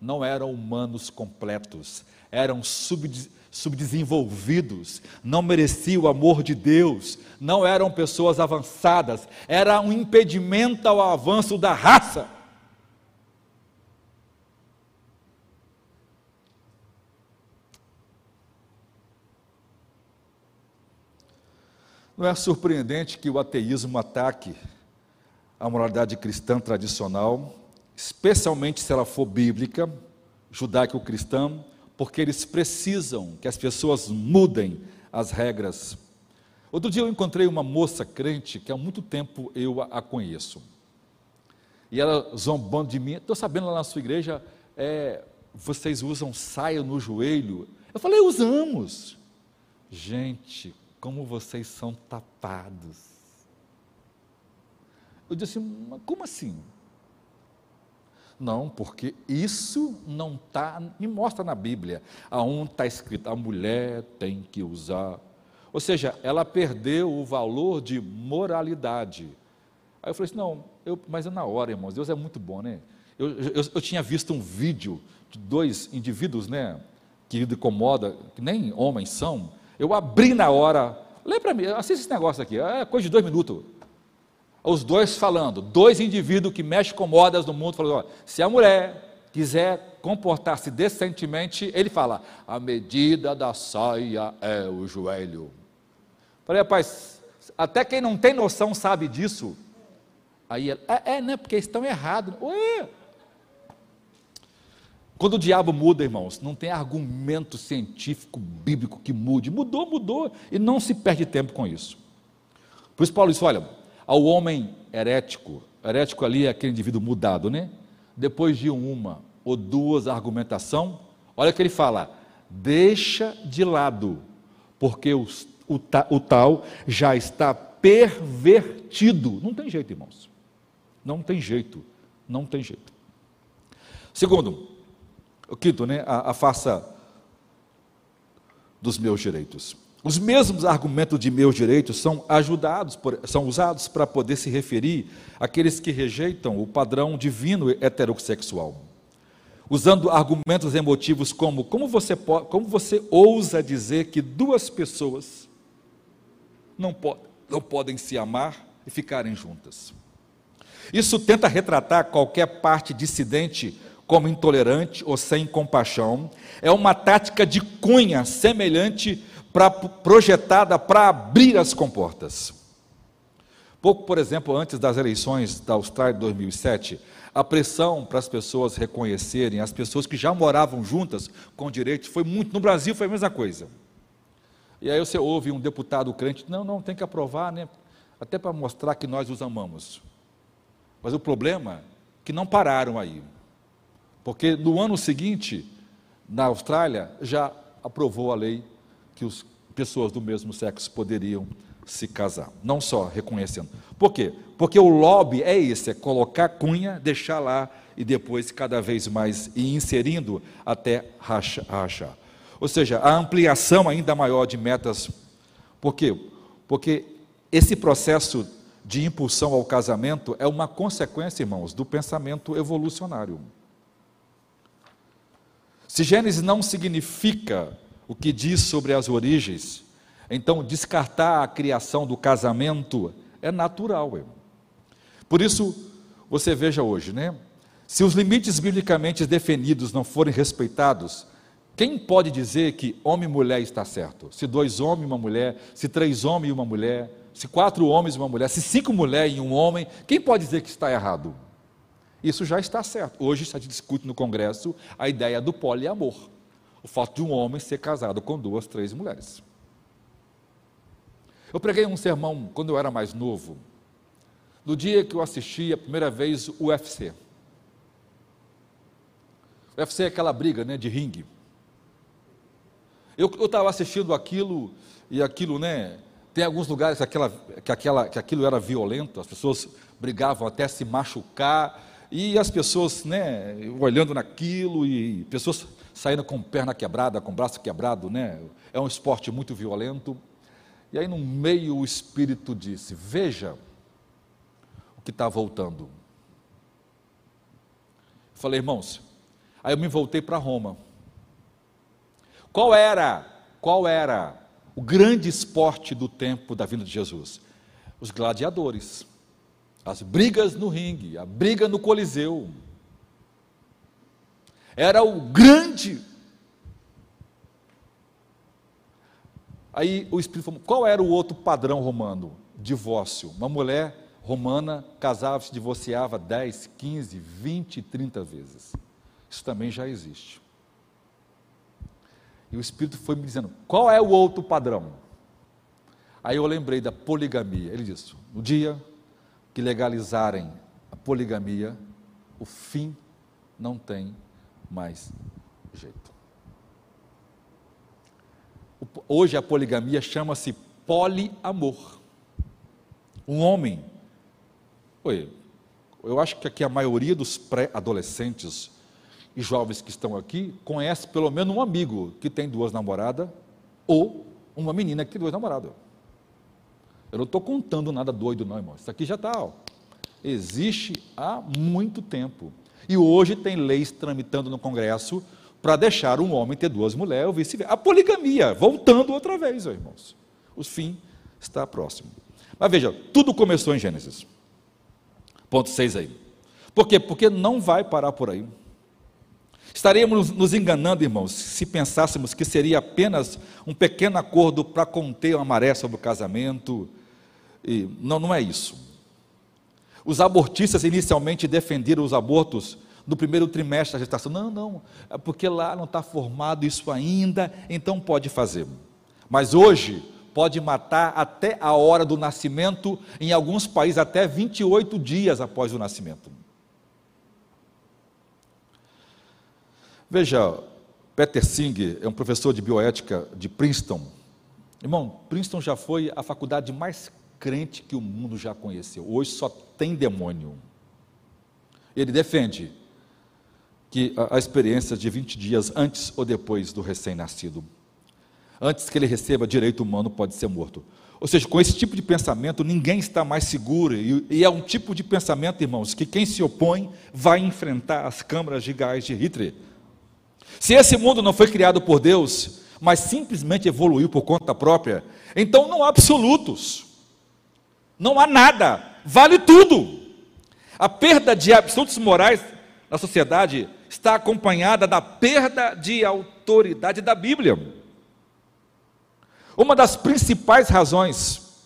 não eram humanos completos, eram subdesenvolvidos subdesenvolvidos, não mereciam o amor de Deus, não eram pessoas avançadas, era um impedimento ao avanço da raça. Não é surpreendente que o ateísmo ataque a moralidade cristã tradicional, especialmente se ela for bíblica, judaico-cristã, porque eles precisam que as pessoas mudem as regras. Outro dia eu encontrei uma moça crente que há muito tempo eu a conheço. E ela zombando de mim, estou sabendo lá na sua igreja, é, vocês usam saia no joelho. Eu falei, usamos. Gente, como vocês são tapados. Eu disse, como assim? Não, porque isso não está, me mostra na Bíblia, aonde está escrito, a mulher tem que usar. Ou seja, ela perdeu o valor de moralidade. Aí eu falei assim, não, eu, mas é na hora, irmãos, Deus é muito bom, né? Eu, eu, eu tinha visto um vídeo de dois indivíduos, né, que incomoda, que nem homens são, eu abri na hora, lê para mim, assista esse negócio aqui, é coisa de dois minutos os dois falando, dois indivíduos que mexem com modas no mundo, falando, se a mulher quiser comportar-se decentemente, ele fala, a medida da saia é o joelho. Falei, rapaz, até quem não tem noção sabe disso. Aí ele, é, é né, porque estão errados. Ué. Quando o diabo muda, irmãos, não tem argumento científico, bíblico que mude. Mudou, mudou, e não se perde tempo com isso. Por isso Paulo disse, olha, ao homem herético, herético ali é aquele indivíduo mudado, né? Depois de uma ou duas argumentação, olha que ele fala: deixa de lado, porque o, o, o tal já está pervertido. Não tem jeito, irmãos. Não tem jeito. Não tem jeito. Segundo, o quinto, né? A, a faça dos meus direitos. Os mesmos argumentos de meus direitos são ajudados, por, são usados para poder se referir àqueles que rejeitam o padrão divino heterossexual. Usando argumentos emotivos como como você, pode, como você ousa dizer que duas pessoas não, não podem se amar e ficarem juntas. Isso tenta retratar qualquer parte dissidente como intolerante ou sem compaixão. É uma tática de cunha semelhante pra, projetada para abrir as comportas. Pouco, por exemplo, antes das eleições da Austrália de 2007, a pressão para as pessoas reconhecerem, as pessoas que já moravam juntas com direitos, foi muito. No Brasil foi a mesma coisa. E aí você ouve um deputado crente, não, não, tem que aprovar, né? até para mostrar que nós os amamos. Mas o problema é que não pararam aí. Porque no ano seguinte, na Austrália, já aprovou a lei que as pessoas do mesmo sexo poderiam se casar, não só reconhecendo. Por quê? Porque o lobby é esse, é colocar cunha, deixar lá e depois cada vez mais ir inserindo até rachar. Ou seja, a ampliação ainda maior de metas. Por quê? Porque esse processo de impulsão ao casamento é uma consequência, irmãos, do pensamento evolucionário. Se Gênesis não significa o que diz sobre as origens. Então, descartar a criação do casamento é natural. Irmão. Por isso, você veja hoje, né? Se os limites biblicamente definidos não forem respeitados, quem pode dizer que homem e mulher está certo? Se dois homens e uma mulher, se três homens e uma mulher, se quatro homens e uma mulher, se cinco mulheres e um homem, quem pode dizer que está errado? Isso já está certo. Hoje se discute no Congresso a ideia do poliamor o fato de um homem ser casado com duas, três mulheres. Eu preguei um sermão quando eu era mais novo, no dia que eu assisti a primeira vez o UFC. O UFC é aquela briga né, de ringue. Eu estava assistindo aquilo, e aquilo, né? Tem alguns lugares que, aquela, que, aquela, que aquilo era violento, as pessoas brigavam até se machucar, e as pessoas, né, olhando naquilo, e pessoas saindo com perna quebrada, com braço quebrado, né? É um esporte muito violento. E aí, no meio, o Espírito disse: Veja o que está voltando. Falei, irmãos, aí eu me voltei para Roma. Qual era, qual era o grande esporte do tempo da vinda de Jesus? Os gladiadores, as brigas no ringue, a briga no Coliseu era o grande. Aí o Espírito falou: qual era o outro padrão romano? Divórcio. Uma mulher romana casava, se divorciava 10, 15, 20, 30 vezes. Isso também já existe. E o Espírito foi me dizendo: qual é o outro padrão? Aí eu lembrei da poligamia. Ele disse: no dia que legalizarem a poligamia, o fim não tem mais jeito. Hoje a poligamia chama-se poliamor. Um homem. Oi, eu acho que aqui a maioria dos pré-adolescentes e jovens que estão aqui conhece pelo menos um amigo que tem duas namoradas ou uma menina que tem duas namoradas. Eu não estou contando nada doido, não, irmão. Isso aqui já está. Existe há muito tempo. E hoje tem leis tramitando no Congresso para deixar um homem ter duas mulheres ou vice-versa. A poligamia, voltando outra vez, irmãos. O fim está próximo. Mas veja, tudo começou em Gênesis. Ponto 6 aí. Por quê? Porque não vai parar por aí. Estaríamos nos enganando, irmãos, se pensássemos que seria apenas um pequeno acordo para conter uma maré sobre o casamento. E não, não é isso. Os abortistas inicialmente defenderam os abortos no primeiro trimestre da gestação. Não, não, é porque lá não está formado isso ainda, então pode fazer. Mas hoje pode matar até a hora do nascimento, em alguns países até 28 dias após o nascimento. Veja, Peter Singh é um professor de bioética de Princeton. Irmão, Princeton já foi a faculdade mais crente que o mundo já conheceu. Hoje só tem demônio. Ele defende que a, experiência de 20 dias antes ou depois do recém-nascido, antes que ele receba direito humano, pode ser morto. Ou seja, com esse tipo de pensamento, ninguém está mais seguro. E, e, é um tipo de pensamento, irmãos, que quem se opõe vai enfrentar as câmaras de gás de Hitler. Se esse mundo não foi criado por Deus, mas simplesmente evoluiu por conta própria, então não há absolutos, não há nada, vale tudo. A perda de absolutos morais na sociedade está acompanhada da perda de autoridade da Bíblia. Uma das principais razões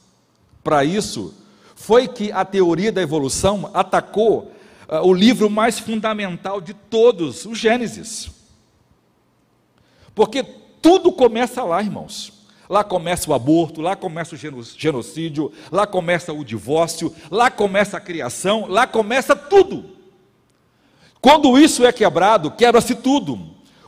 para isso foi que a teoria da evolução atacou uh, o livro mais fundamental de todos, o Gênesis. Porque tudo começa lá, irmãos. Lá começa o aborto, lá começa o genocídio, lá começa o divórcio, lá começa a criação, lá começa tudo. Quando isso é quebrado, quebra-se tudo.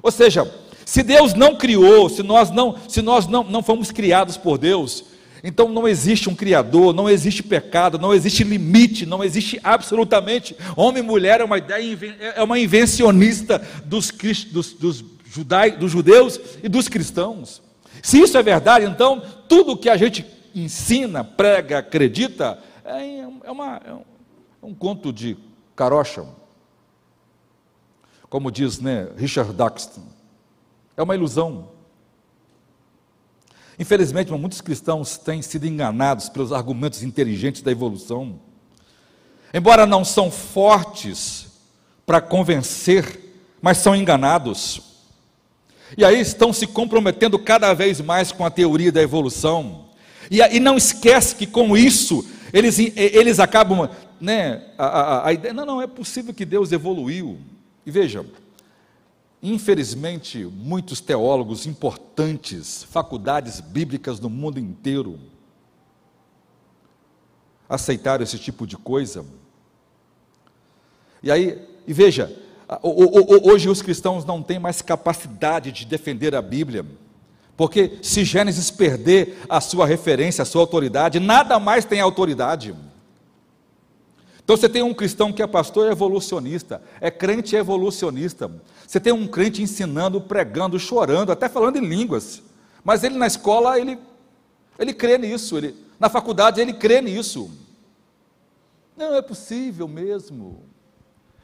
Ou seja, se Deus não criou, se nós não, se nós não, não fomos criados por Deus, então não existe um criador, não existe pecado, não existe limite, não existe absolutamente. Homem e mulher é uma ideia, é uma invencionista dos, dos, dos judai, dos judeus e dos cristãos. Se isso é verdade, então tudo que a gente ensina, prega, acredita, é, é, uma, é, um, é um conto de carocha. Como diz né, Richard Daxton, é uma ilusão. Infelizmente, muitos cristãos têm sido enganados pelos argumentos inteligentes da evolução. Embora não são fortes para convencer, mas são enganados. E aí estão se comprometendo cada vez mais com a teoria da evolução. E, e não esquece que com isso eles, eles acabam, né, a, a, a ideia, não, não, é possível que Deus evoluiu. E veja, infelizmente, muitos teólogos importantes, faculdades bíblicas no mundo inteiro, aceitaram esse tipo de coisa. E aí, e veja, Hoje os cristãos não têm mais capacidade de defender a Bíblia, porque se Gênesis perder a sua referência, a sua autoridade, nada mais tem autoridade. Então você tem um cristão que é pastor evolucionista, é crente evolucionista. Você tem um crente ensinando, pregando, chorando, até falando em línguas. Mas ele na escola, ele, ele crê nisso, ele, na faculdade ele crê nisso. Não é possível mesmo.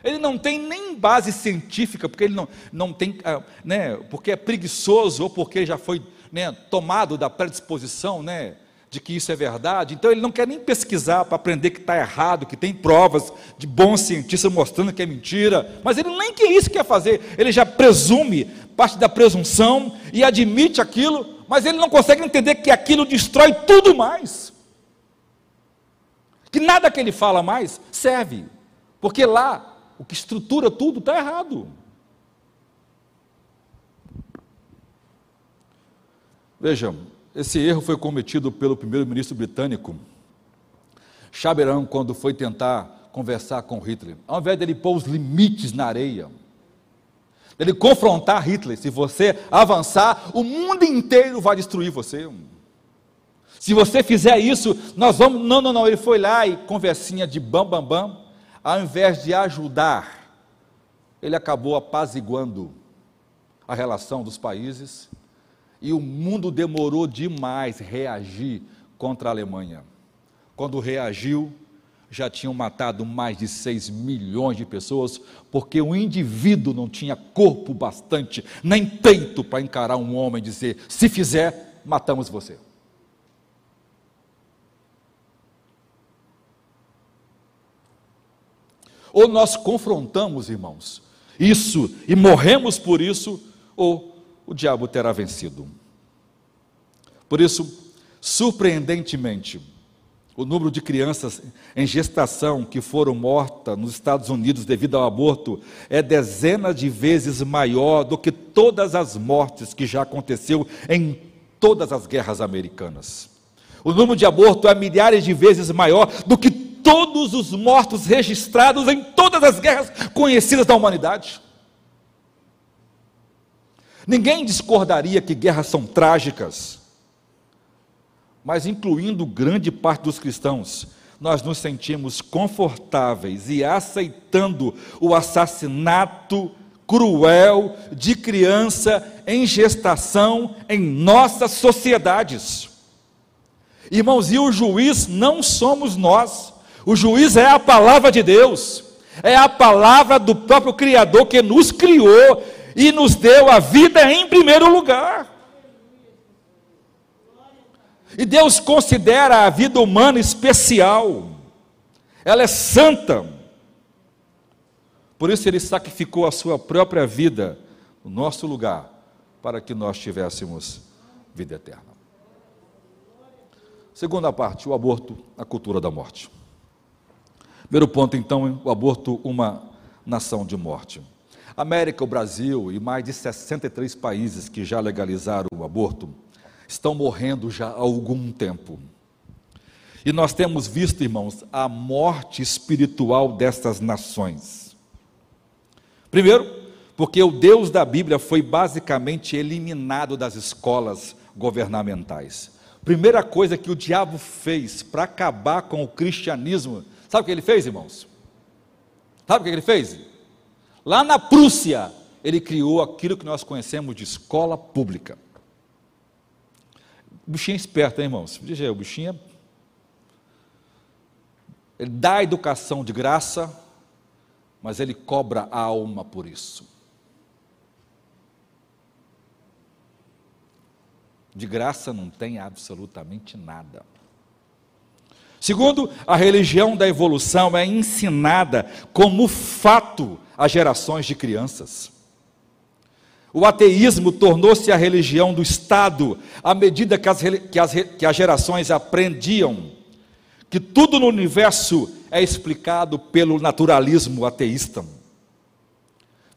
Ele não tem nem base científica, porque ele não, não tem, ah, né, porque é preguiçoso ou porque já foi né, tomado da predisposição, né, de que isso é verdade. Então ele não quer nem pesquisar para aprender que está errado, que tem provas de bons cientistas mostrando que é mentira. Mas ele nem que isso quer fazer. Ele já presume parte da presunção e admite aquilo, mas ele não consegue entender que aquilo destrói tudo mais. Que nada que ele fala mais serve, porque lá o que estrutura tudo está errado. Vejam, esse erro foi cometido pelo primeiro-ministro britânico, Chaberão, quando foi tentar conversar com Hitler. Ao invés dele pôr os limites na areia, dele confrontar Hitler, se você avançar, o mundo inteiro vai destruir você. Se você fizer isso, nós vamos. Não, não, não. Ele foi lá e conversinha de bam, bam, bam. Ao invés de ajudar, ele acabou apaziguando a relação dos países e o mundo demorou demais reagir contra a Alemanha. Quando reagiu, já tinham matado mais de 6 milhões de pessoas, porque o indivíduo não tinha corpo bastante, nem peito para encarar um homem e dizer: se fizer, matamos você. Ou nós confrontamos, irmãos, isso e morremos por isso, ou o diabo terá vencido. Por isso, surpreendentemente, o número de crianças em gestação que foram mortas nos Estados Unidos devido ao aborto é dezenas de vezes maior do que todas as mortes que já aconteceu em todas as guerras americanas. O número de aborto é milhares de vezes maior do que todos os mortos registrados em todas as guerras conhecidas da humanidade. Ninguém discordaria que guerras são trágicas, mas incluindo grande parte dos cristãos, nós nos sentimos confortáveis e aceitando o assassinato cruel de criança em gestação em nossas sociedades. Irmãos, e o juiz não somos nós, o juiz é a palavra de Deus, é a palavra do próprio Criador que nos criou e nos deu a vida em primeiro lugar. E Deus considera a vida humana especial, ela é santa. Por isso ele sacrificou a sua própria vida no nosso lugar, para que nós tivéssemos vida eterna. Segunda parte, o aborto, a cultura da morte. Primeiro ponto, então, o aborto, uma nação de morte. América, o Brasil e mais de 63 países que já legalizaram o aborto estão morrendo já há algum tempo. E nós temos visto, irmãos, a morte espiritual destas nações. Primeiro, porque o Deus da Bíblia foi basicamente eliminado das escolas governamentais. Primeira coisa que o diabo fez para acabar com o cristianismo, sabe o que ele fez, irmãos? Sabe o que ele fez? Lá na Prússia, ele criou aquilo que nós conhecemos de escola pública. O bichinho é esperto, hein, irmãos? O é... Ele dá a educação de graça, mas ele cobra a alma por isso. De graça não tem absolutamente nada. Segundo, a religião da evolução é ensinada como fato às gerações de crianças. O ateísmo tornou-se a religião do Estado à medida que as, que, as, que as gerações aprendiam que tudo no universo é explicado pelo naturalismo ateísta.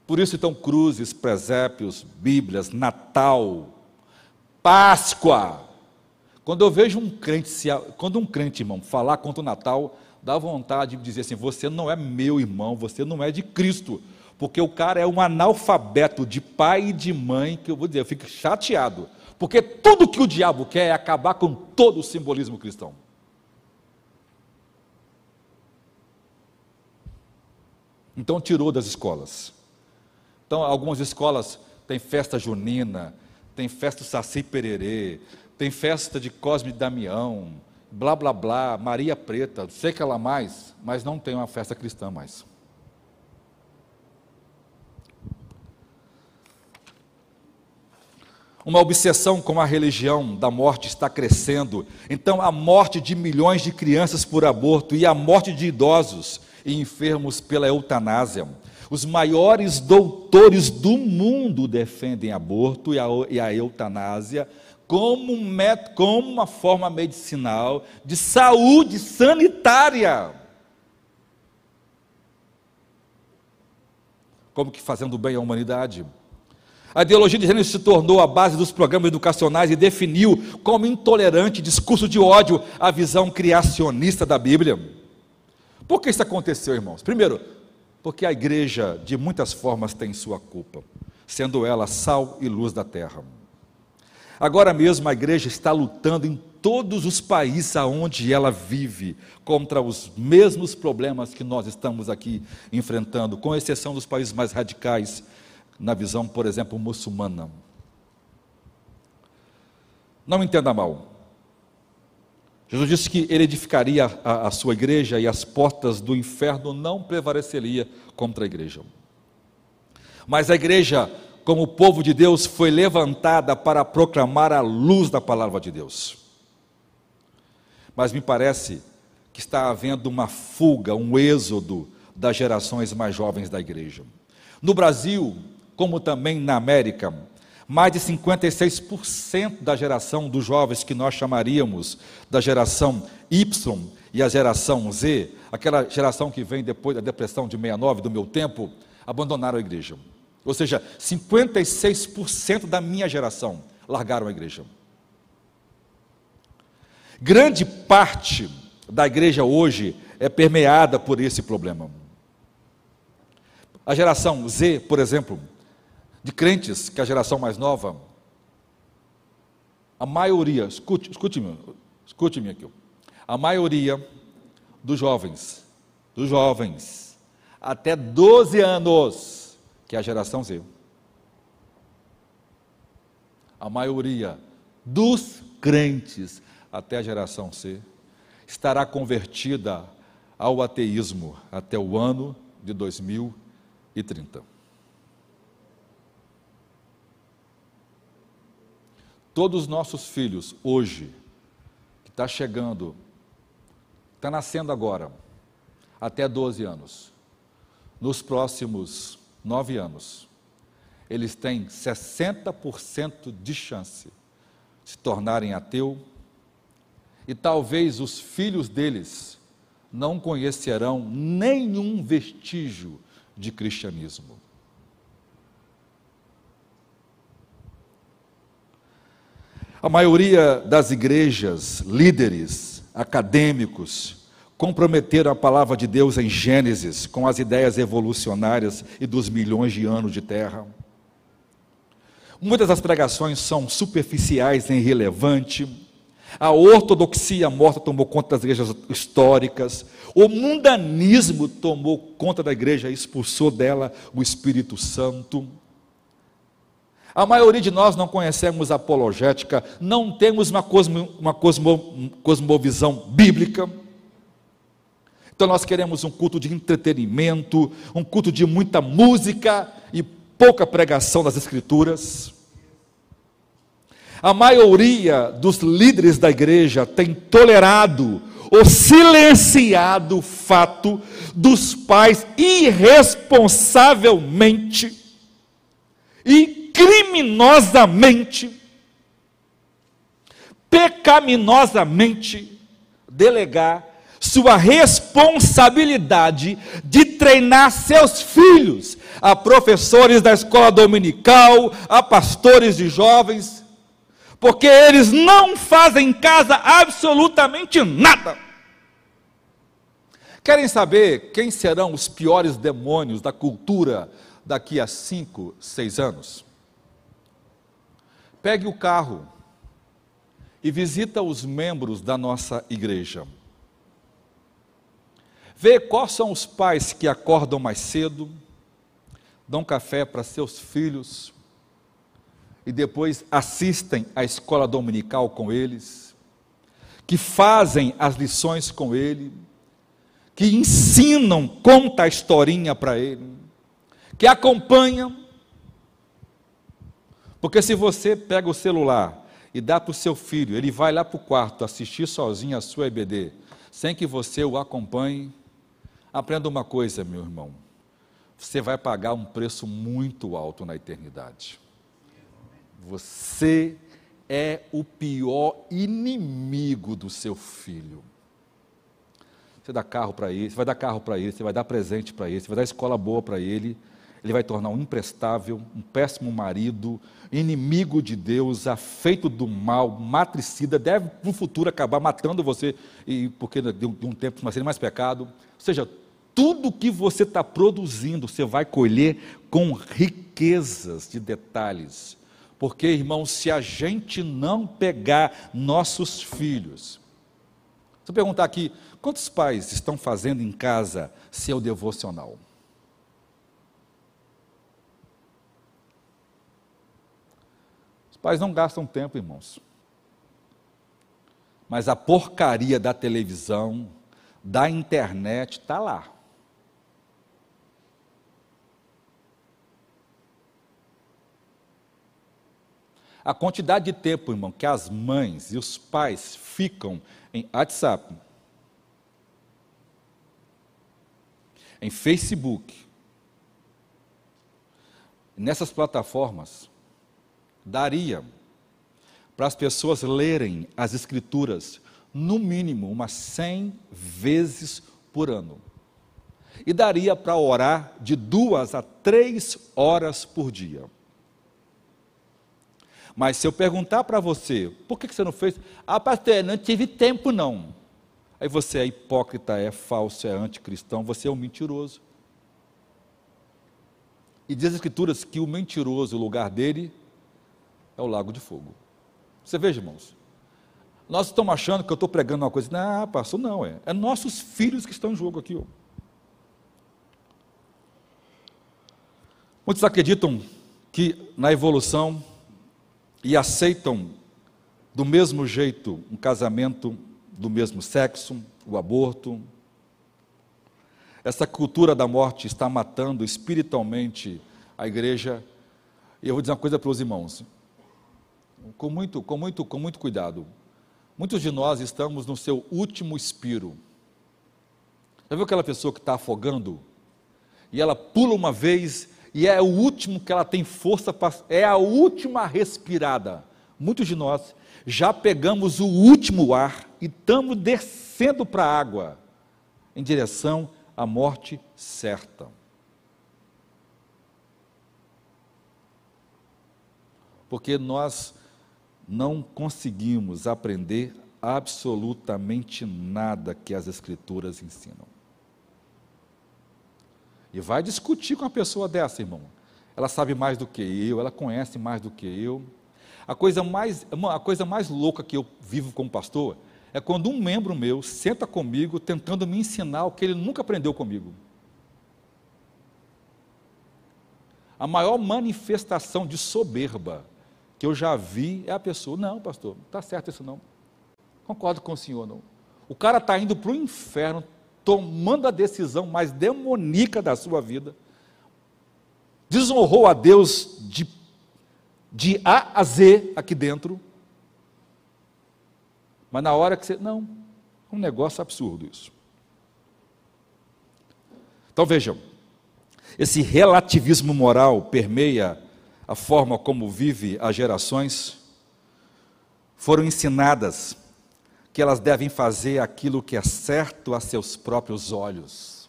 Por isso, então, cruzes, presépios, Bíblias, Natal, Páscoa. Quando eu vejo um crente, quando um crente, irmão, falar contra o Natal, dá vontade de dizer assim: você não é meu irmão, você não é de Cristo, porque o cara é um analfabeto de pai e de mãe, que eu vou dizer, eu fico chateado, porque tudo que o diabo quer é acabar com todo o simbolismo cristão. Então tirou das escolas. Então, algumas escolas têm festa junina, tem festa Saci Pererê, tem festa de Cosme e Damião, blá blá blá, Maria Preta, sei que ela mais, mas não tem uma festa cristã mais. Uma obsessão com a religião da morte está crescendo. Então, a morte de milhões de crianças por aborto e a morte de idosos e enfermos pela eutanásia. Os maiores doutores do mundo defendem aborto e a, e a eutanásia como, um método, como uma forma medicinal de saúde sanitária. Como que fazendo bem à humanidade. A ideologia de gênero se tornou a base dos programas educacionais e definiu como intolerante discurso de ódio a visão criacionista da Bíblia. Por que isso aconteceu, irmãos? Primeiro, porque a igreja, de muitas formas, tem sua culpa, sendo ela sal e luz da terra. Agora mesmo a igreja está lutando em todos os países aonde ela vive contra os mesmos problemas que nós estamos aqui enfrentando, com exceção dos países mais radicais, na visão, por exemplo, muçulmana. Não entenda mal. Jesus disse que ele edificaria a, a, sua igreja e as portas do inferno não prevaleceriam contra a igreja. Mas a igreja, como povo de Deus, foi levantada para proclamar a luz da palavra de Deus. Mas me parece que está havendo uma fuga, um êxodo das gerações mais jovens da igreja. No Brasil, como também na América, mais de 56% da geração dos jovens que nós chamaríamos da geração Y e a geração Z, aquela geração que vem depois da depressão de 69 do meu tempo, abandonaram a igreja. Ou seja, 56% da minha geração largaram a igreja. Grande parte da igreja hoje é permeada por esse problema. A geração Z, por exemplo, de crentes, que é a geração mais nova, a maioria, escute, escute-me, escute-me aqui, a maioria dos jovens, dos jovens, até 12 anos, que é a geração Z, a maioria dos crentes até a geração C estará convertida ao ateísmo até o ano de 2030. Todos os nossos filhos, hoje, que está chegando, está nascendo agora, até 12 anos, nos próximos nove anos, eles têm 60% de chance de se tornarem ateu, e talvez os filhos deles não conhecerão nenhum vestígio de cristianismo. A maioria das igrejas, líderes, acadêmicos, comprometeram a palavra de Deus em Gênesis com as ideias evolucionárias e dos milhões de anos de terra. Muitas das pregações são superficiais e irrelevantes. A ortodoxia morta tomou conta das igrejas históricas. O mundanismo tomou conta da igreja e expulsou dela o Espírito Santo. A maioria de nós não conhecemos apologética, não temos uma, cosmo, uma cosmo, cosmovisão bíblica. Então nós queremos um culto de entretenimento, um culto de muita música e pouca pregação das Escrituras. A maioria dos líderes da igreja tem tolerado ou silenciado o fato dos pais irresponsavelmente e criminosamente, pecaminosamente delegar sua responsabilidade de treinar seus filhos a professores da escola dominical, a pastores de jovens, porque eles não fazem em casa absolutamente nada. Querem saber quem serão os piores demônios da cultura daqui a cinco, seis anos? Pegue o carro e visita os membros da nossa igreja. Vê quais são os pais que acordam mais cedo, dão café para seus filhos e depois assistem à escola dominical com eles, que fazem as lições com ele, que ensinam, conta a historinha para ele, que acompanham. Porque se você pega o celular e dá para o seu filho, ele vai lá para o quarto assistir sozinho a sua EBD, sem que você o acompanhe, aprenda uma coisa, meu irmão. Você vai pagar um preço muito alto na eternidade. Você é o pior inimigo do seu filho. Você dá carro para ele, você vai dar carro para ele, você vai dar presente para ele, você vai dar escola boa para ele, ele vai tornar um imprestável, um péssimo marido, inimigo de Deus, afeito do mal, matricida, deve no futuro acabar matando você, e porque de um tempo vai ser mais pecado. Ou seja, tudo que você está produzindo, você vai colher com riquezas de detalhes. Porque, irmão, se a gente não pegar nossos filhos, se eu perguntar aqui, quantos pais estão fazendo em casa seu devocional? pais não gastam tempo, irmãos. Mas a porcaria da televisão, da internet, está lá. A quantidade de tempo, irmão, que as mães e os pais ficam em WhatsApp, em Facebook, nessas plataformas, daria para as pessoas lerem as Escrituras, no mínimo, umas 100 vezes por ano. E daria para orar de duas a três horas por dia. Mas se eu perguntar para você, por que você não fez? Ah, pastor, não tive tempo não. Aí você é hipócrita, é falso, é anticristão, você é um mentiroso. E diz as Escrituras que o mentiroso, o lugar dele é o lago de fogo. Você veja, irmãos. Nós estamos achando que eu estou pregando uma coisa. Não, pastor, não é. É nossos filhos que estão em jogo aqui. Ó. Muitos acreditam que na evolução e aceitam do mesmo jeito um casamento do mesmo sexo, o aborto. Essa cultura da morte está matando espiritualmente a igreja. E eu vou dizer uma coisa para os irmãos: com muito, com muito, com muito cuidado. Muitos de nós estamos no seu último expiro. Já viu aquela pessoa que está afogando? E ela pula uma vez e é o último que ela tem força para. É a última respirada. Muitos de nós já pegamos o último ar e estamos descendo para a água em direção à morte certa. Porque nós não conseguimos aprender absolutamente nada que as Escrituras ensinam. E vai discutir com a pessoa dessa, irmão. Ela sabe mais do que eu, ela conhece mais do que eu. A coisa mais, a coisa mais louca que eu vivo como pastor é quando um membro meu senta comigo tentando me ensinar o que ele nunca aprendeu comigo. A maior manifestação de soberba que eu já vi é a pessoa, não, pastor, não está certo isso não. Concordo com o senhor, não. O cara está indo para o inferno, tomando a decisão mais demoníaca da sua vida, desonrou a Deus de, de A a Z aqui dentro, mas na hora que você. Não, um negócio absurdo isso. Então vejam, esse relativismo moral permeia a forma como vive as gerações, foram ensinadas que elas devem fazer aquilo que é certo a seus próprios olhos.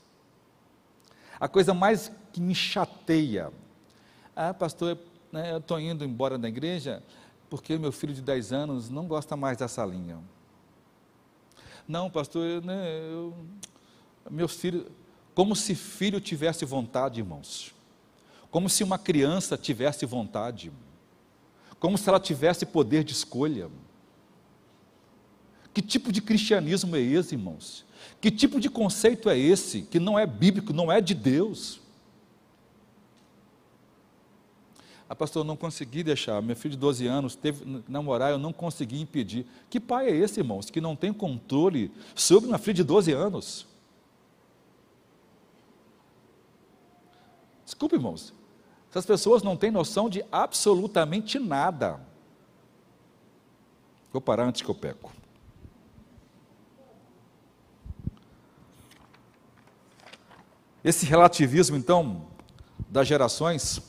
A coisa mais que me chateia, ah, pastor, né, eu estou indo embora da igreja porque meu filho de 10 anos não gosta mais dessa linha. Não, pastor, né, eu, meus filhos, como se filho tivesse vontade, irmãos como se uma criança tivesse vontade, como se ela tivesse poder de escolha. Que tipo de cristianismo é esse, irmãos? Que tipo de conceito é esse que não é bíblico, não é de Deus? Ah, pastor, eu não consegui deixar. Meu filho de 12 anos teve namorar, eu não consegui impedir. Que pai é esse, irmãos, que não tem controle sobre uma filha de 12 anos? Desculpe, irmãos. Essas pessoas não têm noção de absolutamente nada. Vou parar antes que eu peco. Esse relativismo, então, das gerações,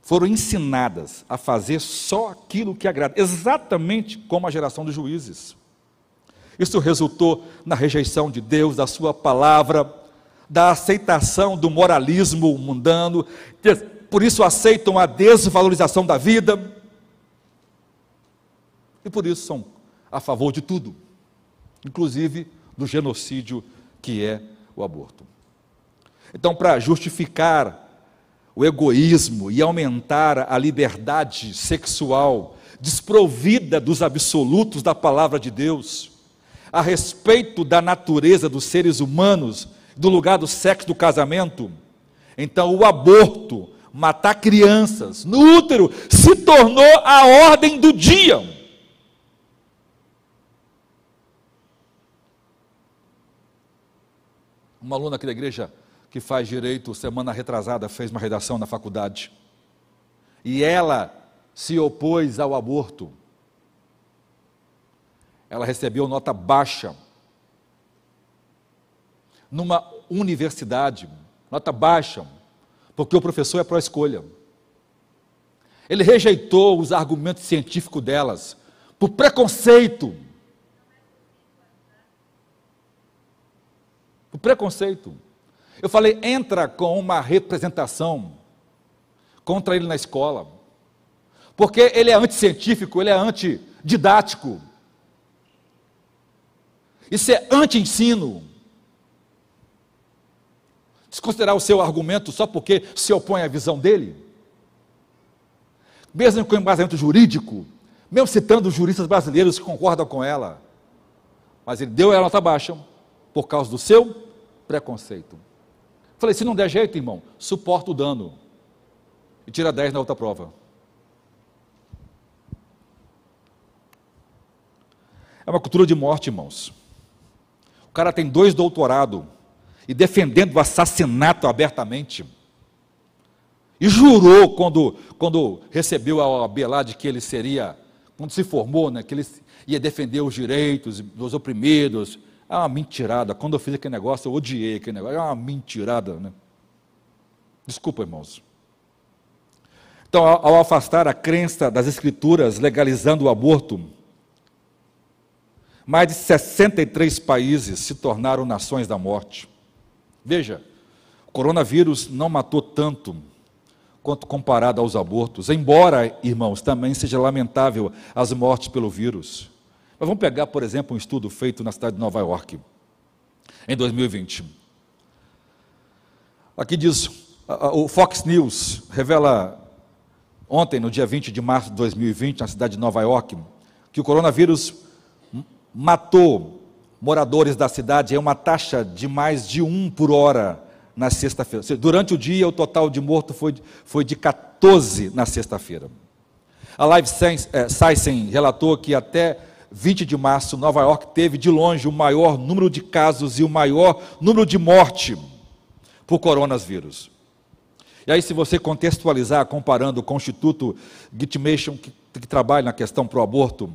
foram ensinadas a fazer só aquilo que agrada, exatamente como a geração dos juízes. Isso resultou na rejeição de Deus, da Sua palavra, da aceitação do moralismo mundano, por isso aceitam a desvalorização da vida, e por isso são a favor de tudo, inclusive do genocídio que é o aborto. Então, para justificar o egoísmo e aumentar a liberdade sexual desprovida dos absolutos da palavra de Deus, a respeito da natureza dos seres humanos, do lugar do sexo do casamento, então o aborto, matar crianças no útero, se tornou a ordem do dia. Uma aluna aqui da igreja que faz direito, semana retrasada, fez uma redação na faculdade. E ela se opôs ao aborto. Ela recebeu nota baixa numa universidade, nota baixa, porque o professor é pró-escolha. Ele rejeitou os argumentos científicos delas, por preconceito. Por preconceito. Eu falei, entra com uma representação contra ele na escola. Porque ele é anticientífico, ele é antididático. Isso é anti-ensino. Desconsiderar o seu argumento só porque se opõe à visão dele? Mesmo com embasamento jurídico, mesmo citando juristas brasileiros que concordam com ela. Mas ele deu ela nota baixa por causa do seu preconceito. Falei, se não der jeito, irmão, suporta o dano. E tira 10 na outra prova. É uma cultura de morte, irmãos. O cara tem dois doutorados e defendendo o assassinato abertamente. E jurou quando, quando recebeu a OAB lá de que ele seria, quando se formou, né, que ele ia defender os direitos dos oprimidos, é uma mentirada. Quando eu fiz aquele negócio, eu odiei aquele negócio. É uma mentirada, né? Desculpa, irmãos. Então, ao, ao afastar a crença das Escrituras legalizando o aborto, mais de 63 países se tornaram nações da morte. Veja, o coronavírus não matou tanto quanto comparado aos abortos, embora, irmãos, também seja lamentável as mortes pelo vírus. Mas vamos pegar, por exemplo, um estudo feito na cidade de Nova York, em 2020. Aqui diz, o Fox News revela ontem, no dia 20 de março de 2020, na cidade de Nova York, que o coronavírus matou moradores da cidade em uma taxa de mais de um por hora na sexta-feira. Durante o dia, o total de mortos foi, foi de 14 na sexta-feira. A Live Science eh, relatou que até 20 de março, Nova York teve de longe o maior número de casos e o maior número de morte por coronavírus. E aí, se você contextualizar, comparando com o Instituto Gitmation, que, que trabalha na questão pro aborto,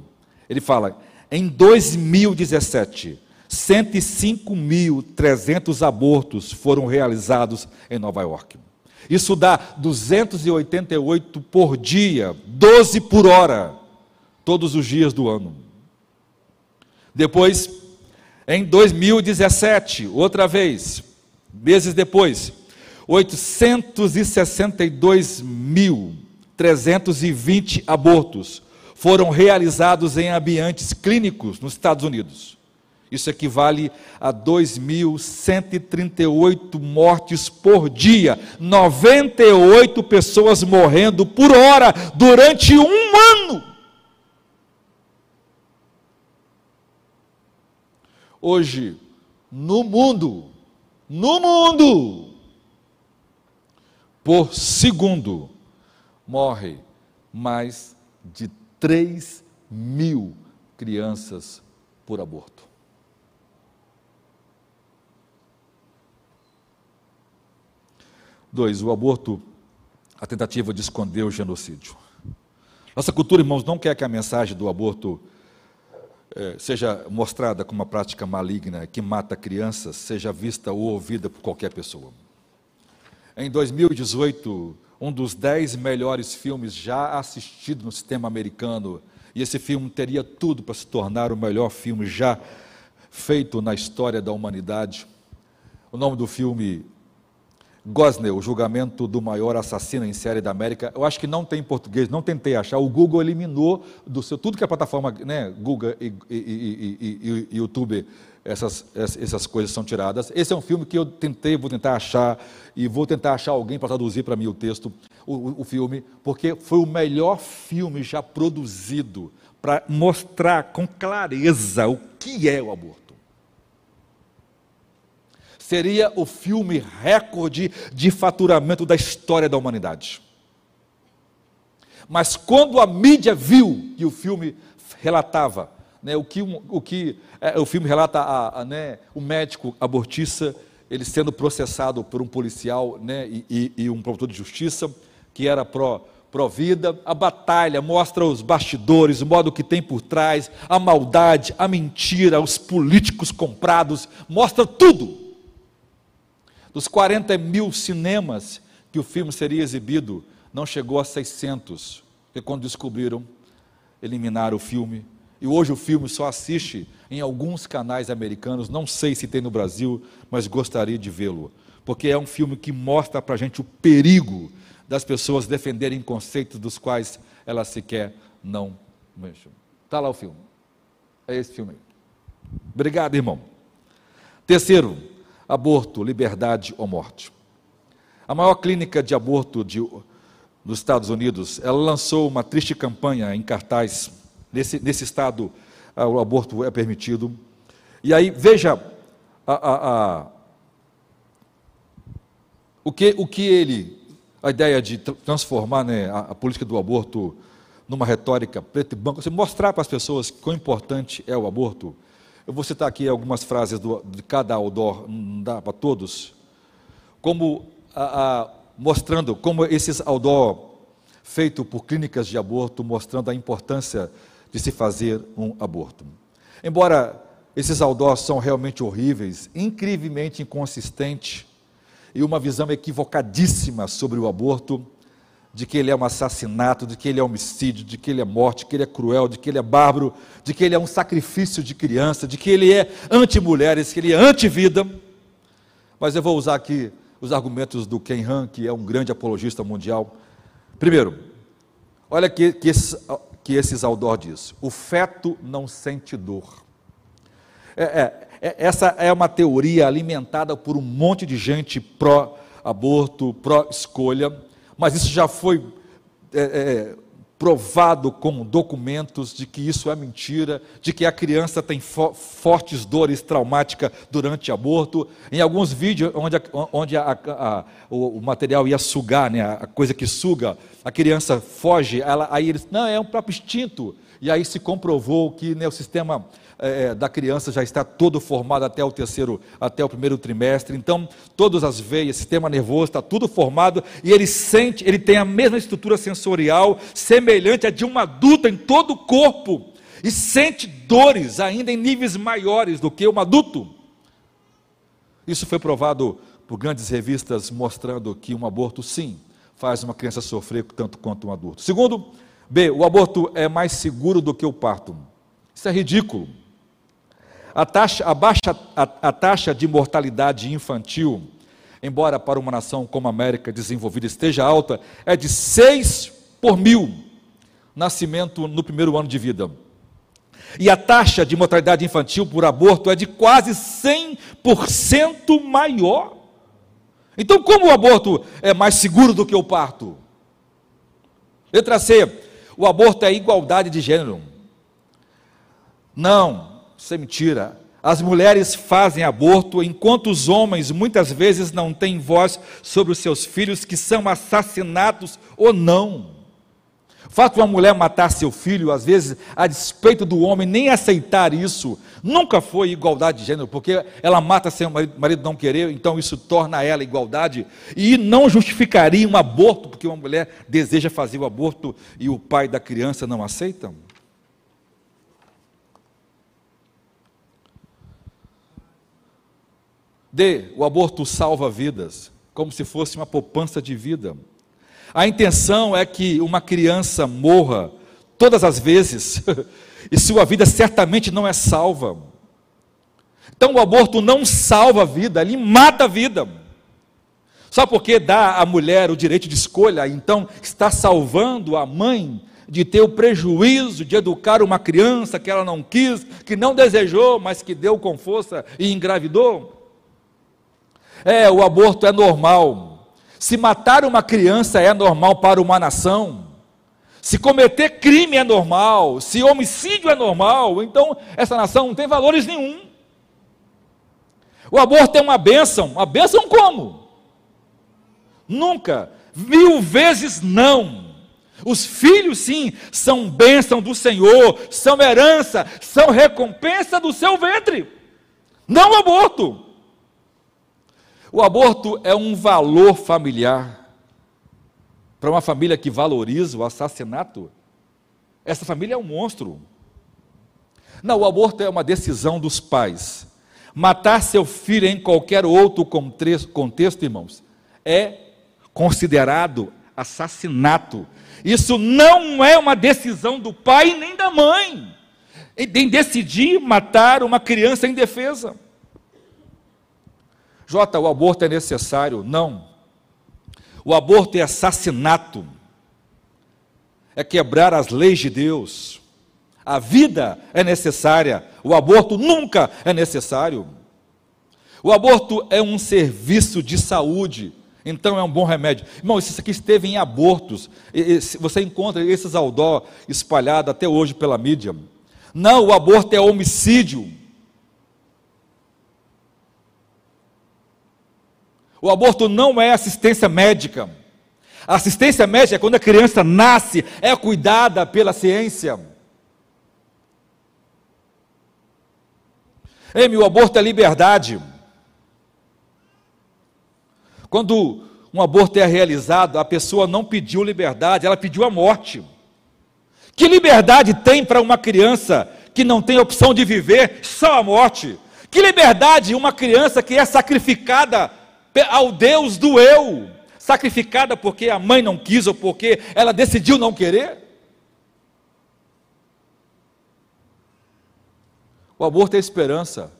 ele fala: em 2017, 105.300 abortos foram realizados em Nova York. Isso dá 288 por dia, 12 por hora, todos os dias do ano. Depois, em 2017, outra vez, meses depois, 862.320 abortos foram realizados em ambientes clínicos nos Estados Unidos. Isso equivale a 2.138 mortes por dia, 98 pessoas morrendo por hora durante um ano. Hoje, no mundo, no mundo, por segundo, morre mais de 3 mil crianças por aborto. Dois, o aborto, a tentativa de esconder o genocídio. Nossa cultura, irmãos, não quer que a mensagem do aborto é, seja mostrada como uma prática maligna que mata crianças, seja vista ou ouvida por qualquer pessoa. Em 2018, um dos dez melhores filmes já assistidos no sistema americano. E esse filme teria tudo para se tornar o melhor filme já feito na história da humanidade. O nome do filme Gosnell, o julgamento do maior assassino em série da América. Eu acho que não tem em português, não tentei achar. O Google eliminou do seu tudo que a plataforma, né, Google e, e, e, e, YouTube, essas, essas coisas são tiradas. Esse é um filme que eu tentei, vou tentar achar e vou tentar achar alguém para traduzir para mim o texto, o, o, filme, porque foi o melhor filme já produzido para mostrar com clareza o que é o aborto seria o filme recorde de faturamento da história da humanidade. Mas quando a mídia viu que o filme relatava, né, o que, o, que é, o filme relata a, a, né, o médico abortista, ele sendo processado por um policial né, e, e, um promotor de justiça, que era pró, pró-vida, a batalha mostra os bastidores, o modo que tem por trás, a maldade, a mentira, os políticos comprados, mostra tudo. Dos 40 mil cinemas que o filme seria exibido, não chegou a 600, porque quando descobriram, eliminaram o filme. E hoje o filme só assiste em alguns canais americanos, não sei se tem no Brasil, mas gostaria de vê-lo, porque é um filme que mostra para a gente o perigo das pessoas defenderem conceitos dos quais elas sequer não mexem. Está lá o filme. É esse filme aí. Obrigado, irmão. Terceiro, aborto, liberdade ou morte. A maior clínica de aborto de, dos Estados Unidos, ela lançou uma triste campanha em cartaz. Nesse, nesse estado, ah, o aborto é permitido. E aí, veja a, a, a, o, que, o que ele, a ideia de transformar né, a, política do aborto numa retórica preto e branco, você mostrar para as pessoas quão importante é o aborto. Eu vou citar aqui algumas frases do, de cada outdoor, não dá para todos, como mostrando como esses outdoor feito por clínicas de aborto, mostrando a importância de se fazer um aborto. Embora esses outdoors são realmente horríveis, incrivelmente inconsistentes e uma visão equivocadíssima sobre o aborto, de que ele é um assassinato, de que ele é homicídio, de que ele é morte, de que ele é cruel, de que ele é bárbaro, de que ele é um sacrifício de criança, de que ele é anti-mulheres, que ele é anti-vida. Mas eu vou usar aqui os argumentos do Ken Han, que é um grande apologista mundial. Primeiro, olha que, que, esse, que esses Aldor diz: o feto não sente dor. É, é, é, essa é uma teoria alimentada por um monte de gente pró-aborto, pró-escolha mas isso já foi é, é, provado com documentos de que isso é mentira, de que a criança tem fo fortes dores traumáticas durante o aborto. Em alguns vídeos onde, a, onde a, a, o, o, material ia sugar, né, a coisa que suga, a criança foge, ela, aí eles, não, é um próprio instinto. E aí se comprovou que né, o sistema é, é, da criança já está todo formado até o terceiro, até o primeiro trimestre. Então, todas as veias, sistema nervoso está tudo formado e ele sente, ele tem a mesma estrutura sensorial semelhante à de um adulto em todo o corpo e sente dores ainda em níveis maiores do que um adulto. Isso foi provado por grandes revistas mostrando que um aborto sim faz uma criança sofrer tanto quanto um adulto. Segundo, B, o aborto é mais seguro do que o parto. Isso é ridículo. A taxa, a, baixa, a, a taxa de mortalidade infantil, embora para uma nação como a América desenvolvida esteja alta, é de 6 por mil nascimento no primeiro ano de vida. E a taxa de mortalidade infantil por aborto é de quase 100% maior. Então, como o aborto é mais seguro do que o parto? Letra C. O aborto é igualdade de gênero. Não, isso é mentira. As mulheres fazem aborto enquanto os homens muitas vezes não têm voz sobre os seus filhos que são assassinados ou não. O fato de uma mulher matar seu filho, às vezes, a despeito do homem nem aceitar isso, nunca foi igualdade de gênero, porque ela mata sem o marido, marido não querer, então isso torna ela igualdade, e não justificaria um aborto, porque uma mulher deseja fazer o aborto e o pai da criança não aceita. D. O aborto salva vidas, como se fosse uma poupança de vida. A intenção é que uma criança morra todas as vezes, (laughs) e sua vida certamente não é salva. Então o aborto não salva a vida, ele mata a vida. Só porque dá à mulher o direito de escolha, então está salvando a mãe de ter o prejuízo de educar uma criança que ela não quis, que não desejou, mas que deu com força e engravidou? É, o aborto é normal. Se matar uma criança é normal para uma nação. Se cometer crime é normal, se homicídio é normal, então essa nação não tem valores nenhum. O aborto é uma bênção. Uma bênção como? Nunca. Mil vezes não. Os filhos, sim, são bênção do Senhor, são herança, são recompensa do seu ventre, não aborto. O aborto é um valor familiar. Para uma família que valoriza o assassinato, essa família é um monstro. Não, o aborto é uma decisão dos pais. Matar seu filho em qualquer outro contexto, irmãos, é considerado assassinato. Isso não é uma decisão do pai nem da mãe em decidir matar uma criança indefesa. Jota, o aborto é necessário? Não. O aborto é assassinato, é quebrar as leis de Deus. A vida é necessária, o aborto nunca é necessário. O aborto é um serviço de saúde, então é um bom remédio. Irmão, isso aqui esteve em abortos. Você encontra esses aldó espalhados até hoje pela mídia. Não, o aborto é homicídio. O aborto não é assistência médica. A assistência médica é quando a criança nasce, é cuidada pela ciência. Ei, o aborto é liberdade. Quando um aborto é realizado, a pessoa não pediu liberdade, ela pediu a morte. Que liberdade tem para uma criança que não tem opção de viver só a morte? Que liberdade uma criança que é sacrificada ao Deus do eu, sacrificada porque a mãe não quis ou porque ela decidiu não querer? O aborto é esperança.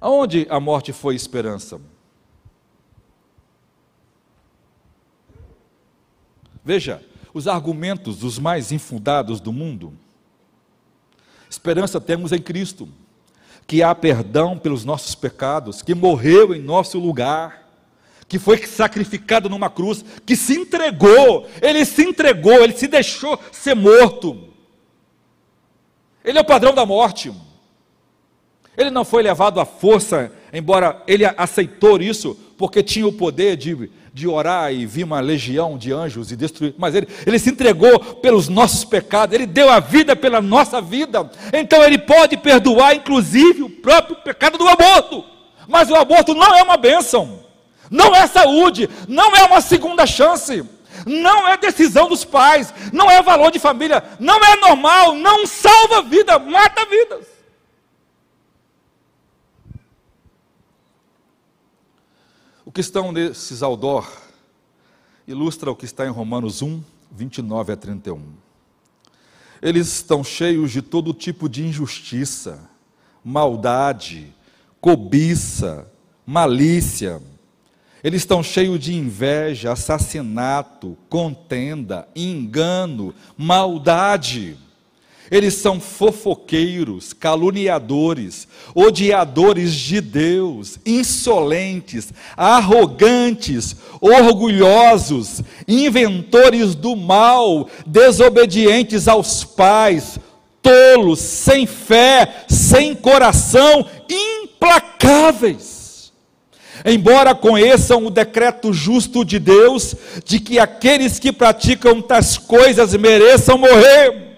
Aonde a morte foi esperança? Veja, os argumentos dos mais infundados do mundo. Esperança temos em Cristo, que há perdão pelos nossos pecados, que morreu em nosso lugar, que foi sacrificado numa cruz, que se entregou, ele se entregou, ele se deixou ser morto. Ele é o padrão da morte. Ele não foi levado à força, embora ele aceitou isso, porque tinha o poder de de orar e vir uma legião de anjos e destruir, mas ele, ele se entregou pelos nossos pecados, ele deu a vida pela nossa vida, então ele pode perdoar, inclusive, o próprio pecado do aborto. Mas o aborto não é uma bênção, não é saúde, não é uma segunda chance, não é decisão dos pais, não é valor de família, não é normal, não salva vida, mata vidas. Que estão nesses outdoor ilustra o que está em Romanos 1, 29 a 31. Eles estão cheios de todo tipo de injustiça, maldade, cobiça, malícia. Eles estão cheios de inveja, assassinato, contenda, engano, maldade. Eles são fofoqueiros, caluniadores, odiadores de Deus, insolentes, arrogantes, orgulhosos, inventores do mal, desobedientes aos pais, tolos, sem fé, sem coração, implacáveis. Embora conheçam o decreto justo de Deus, de que aqueles que praticam tais coisas mereçam morrer,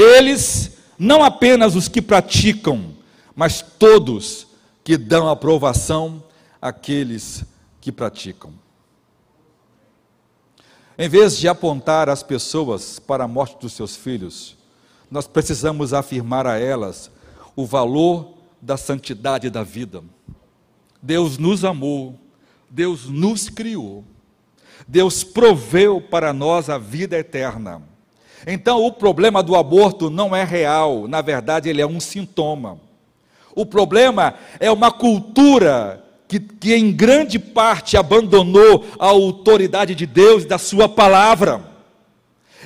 eles, não apenas os que praticam, mas todos que dão aprovação àqueles que praticam. Em vez de apontar as pessoas para a morte dos seus filhos, nós precisamos afirmar a elas o valor da santidade da vida. Deus nos amou, Deus nos criou. Deus proveu para nós a vida eterna. Então, o problema do aborto não é real, na verdade, ele é um sintoma. O problema é uma cultura que, que, em grande parte abandonou a autoridade de Deus e da Sua palavra.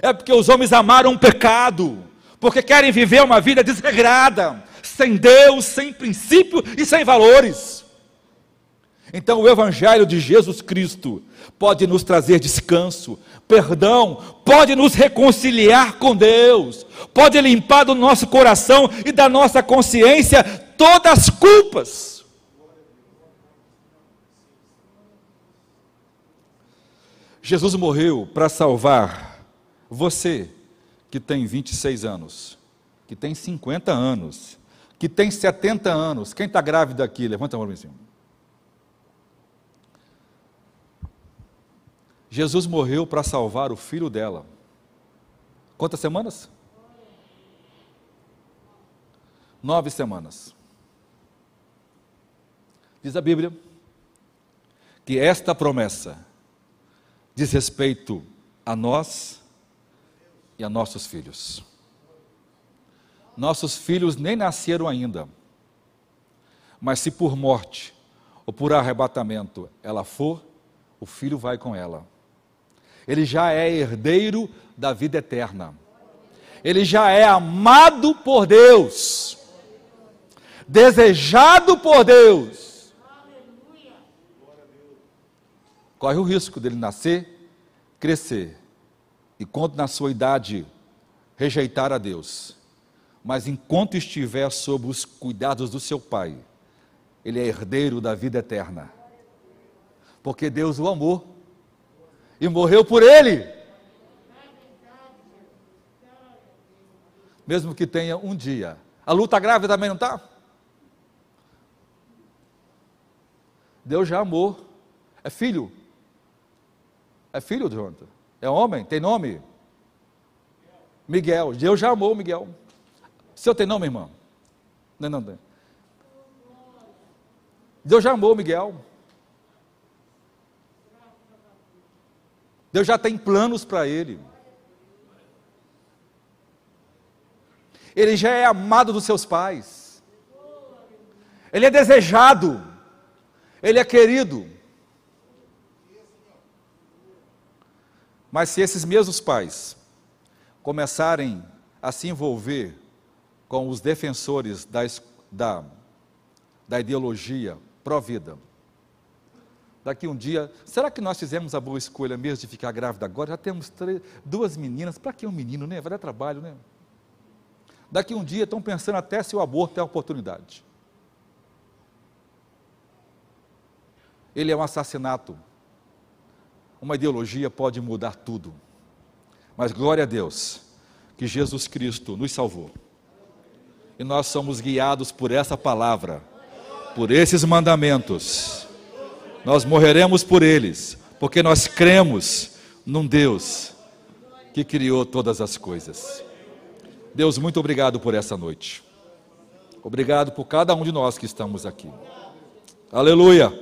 É porque os homens amaram o pecado, porque querem viver uma vida desregrada, sem Deus, sem princípio e sem valores. Então, o Evangelho de Jesus Cristo pode nos trazer descanso, perdão, pode nos reconciliar com Deus, pode limpar do nosso coração e da nossa consciência todas as culpas. Jesus morreu para salvar você que tem 26 anos, que tem 50 anos, que tem 70 anos. Quem está grávido aqui? Levanta a mão em cima. Jesus morreu para salvar o filho dela. Quantas semanas? Nove semanas. Diz a Bíblia que esta promessa diz respeito a nós e a nossos filhos. Nossos filhos nem nasceram ainda, mas se por morte ou por arrebatamento ela for, o filho vai com ela ele já é herdeiro da vida eterna. Ele já é amado por Deus, desejado por Deus. Corre o risco dele nascer, crescer e, quando na sua idade, rejeitar a Deus. Mas enquanto estiver sob os cuidados do seu pai, ele é herdeiro da vida eterna. Porque Deus o amou e morreu por ele. Mesmo que tenha um dia. A luta grávida também não está? Deus já amou. É filho. É filho, Jonathan. É homem, tem nome? Miguel. Deus já amou Miguel. Seu tem nome, irmão? Não, não. Deus já amou Miguel. Deus já tem planos para ele. Ele já é amado dos seus pais. Ele é desejado. Ele é querido. Mas se esses mesmos pais começarem a se envolver com os defensores da, da, da ideologia pró-vida, daqui um dia, será que nós fizemos a boa escolha mesmo de ficar grávida agora? Já temos três, duas meninas, para que um menino, né? Vai dar trabalho, né? Daqui um dia estão pensando até se o aborto é a oportunidade. Ele é um assassinato. Uma ideologia pode mudar tudo. Mas glória a Deus, que Jesus Cristo nos salvou. E nós somos guiados por essa palavra, por esses mandamentos nós morreremos por eles, porque nós cremos num Deus que criou todas as coisas. Deus, muito obrigado por essa noite. Obrigado por cada um de nós que estamos aqui. Aleluia!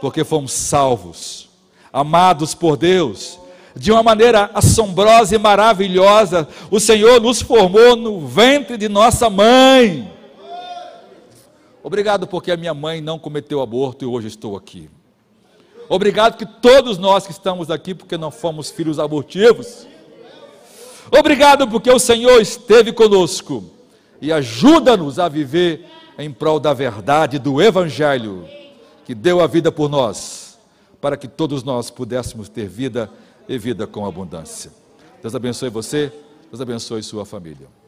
Porque fomos salvos, amados por Deus, de uma maneira assombrosa e maravilhosa. O Senhor nos formou no ventre de nossa mãe. Obrigado porque a minha mãe não cometeu aborto e hoje estou aqui. Obrigado que todos nós que estamos aqui, porque não fomos filhos abortivos. Obrigado porque o Senhor esteve conosco e ajuda-nos a viver em prol da verdade do Evangelho, que deu a vida por nós, para que todos nós pudéssemos ter vida e vida com abundância. Deus abençoe você, Deus abençoe sua família.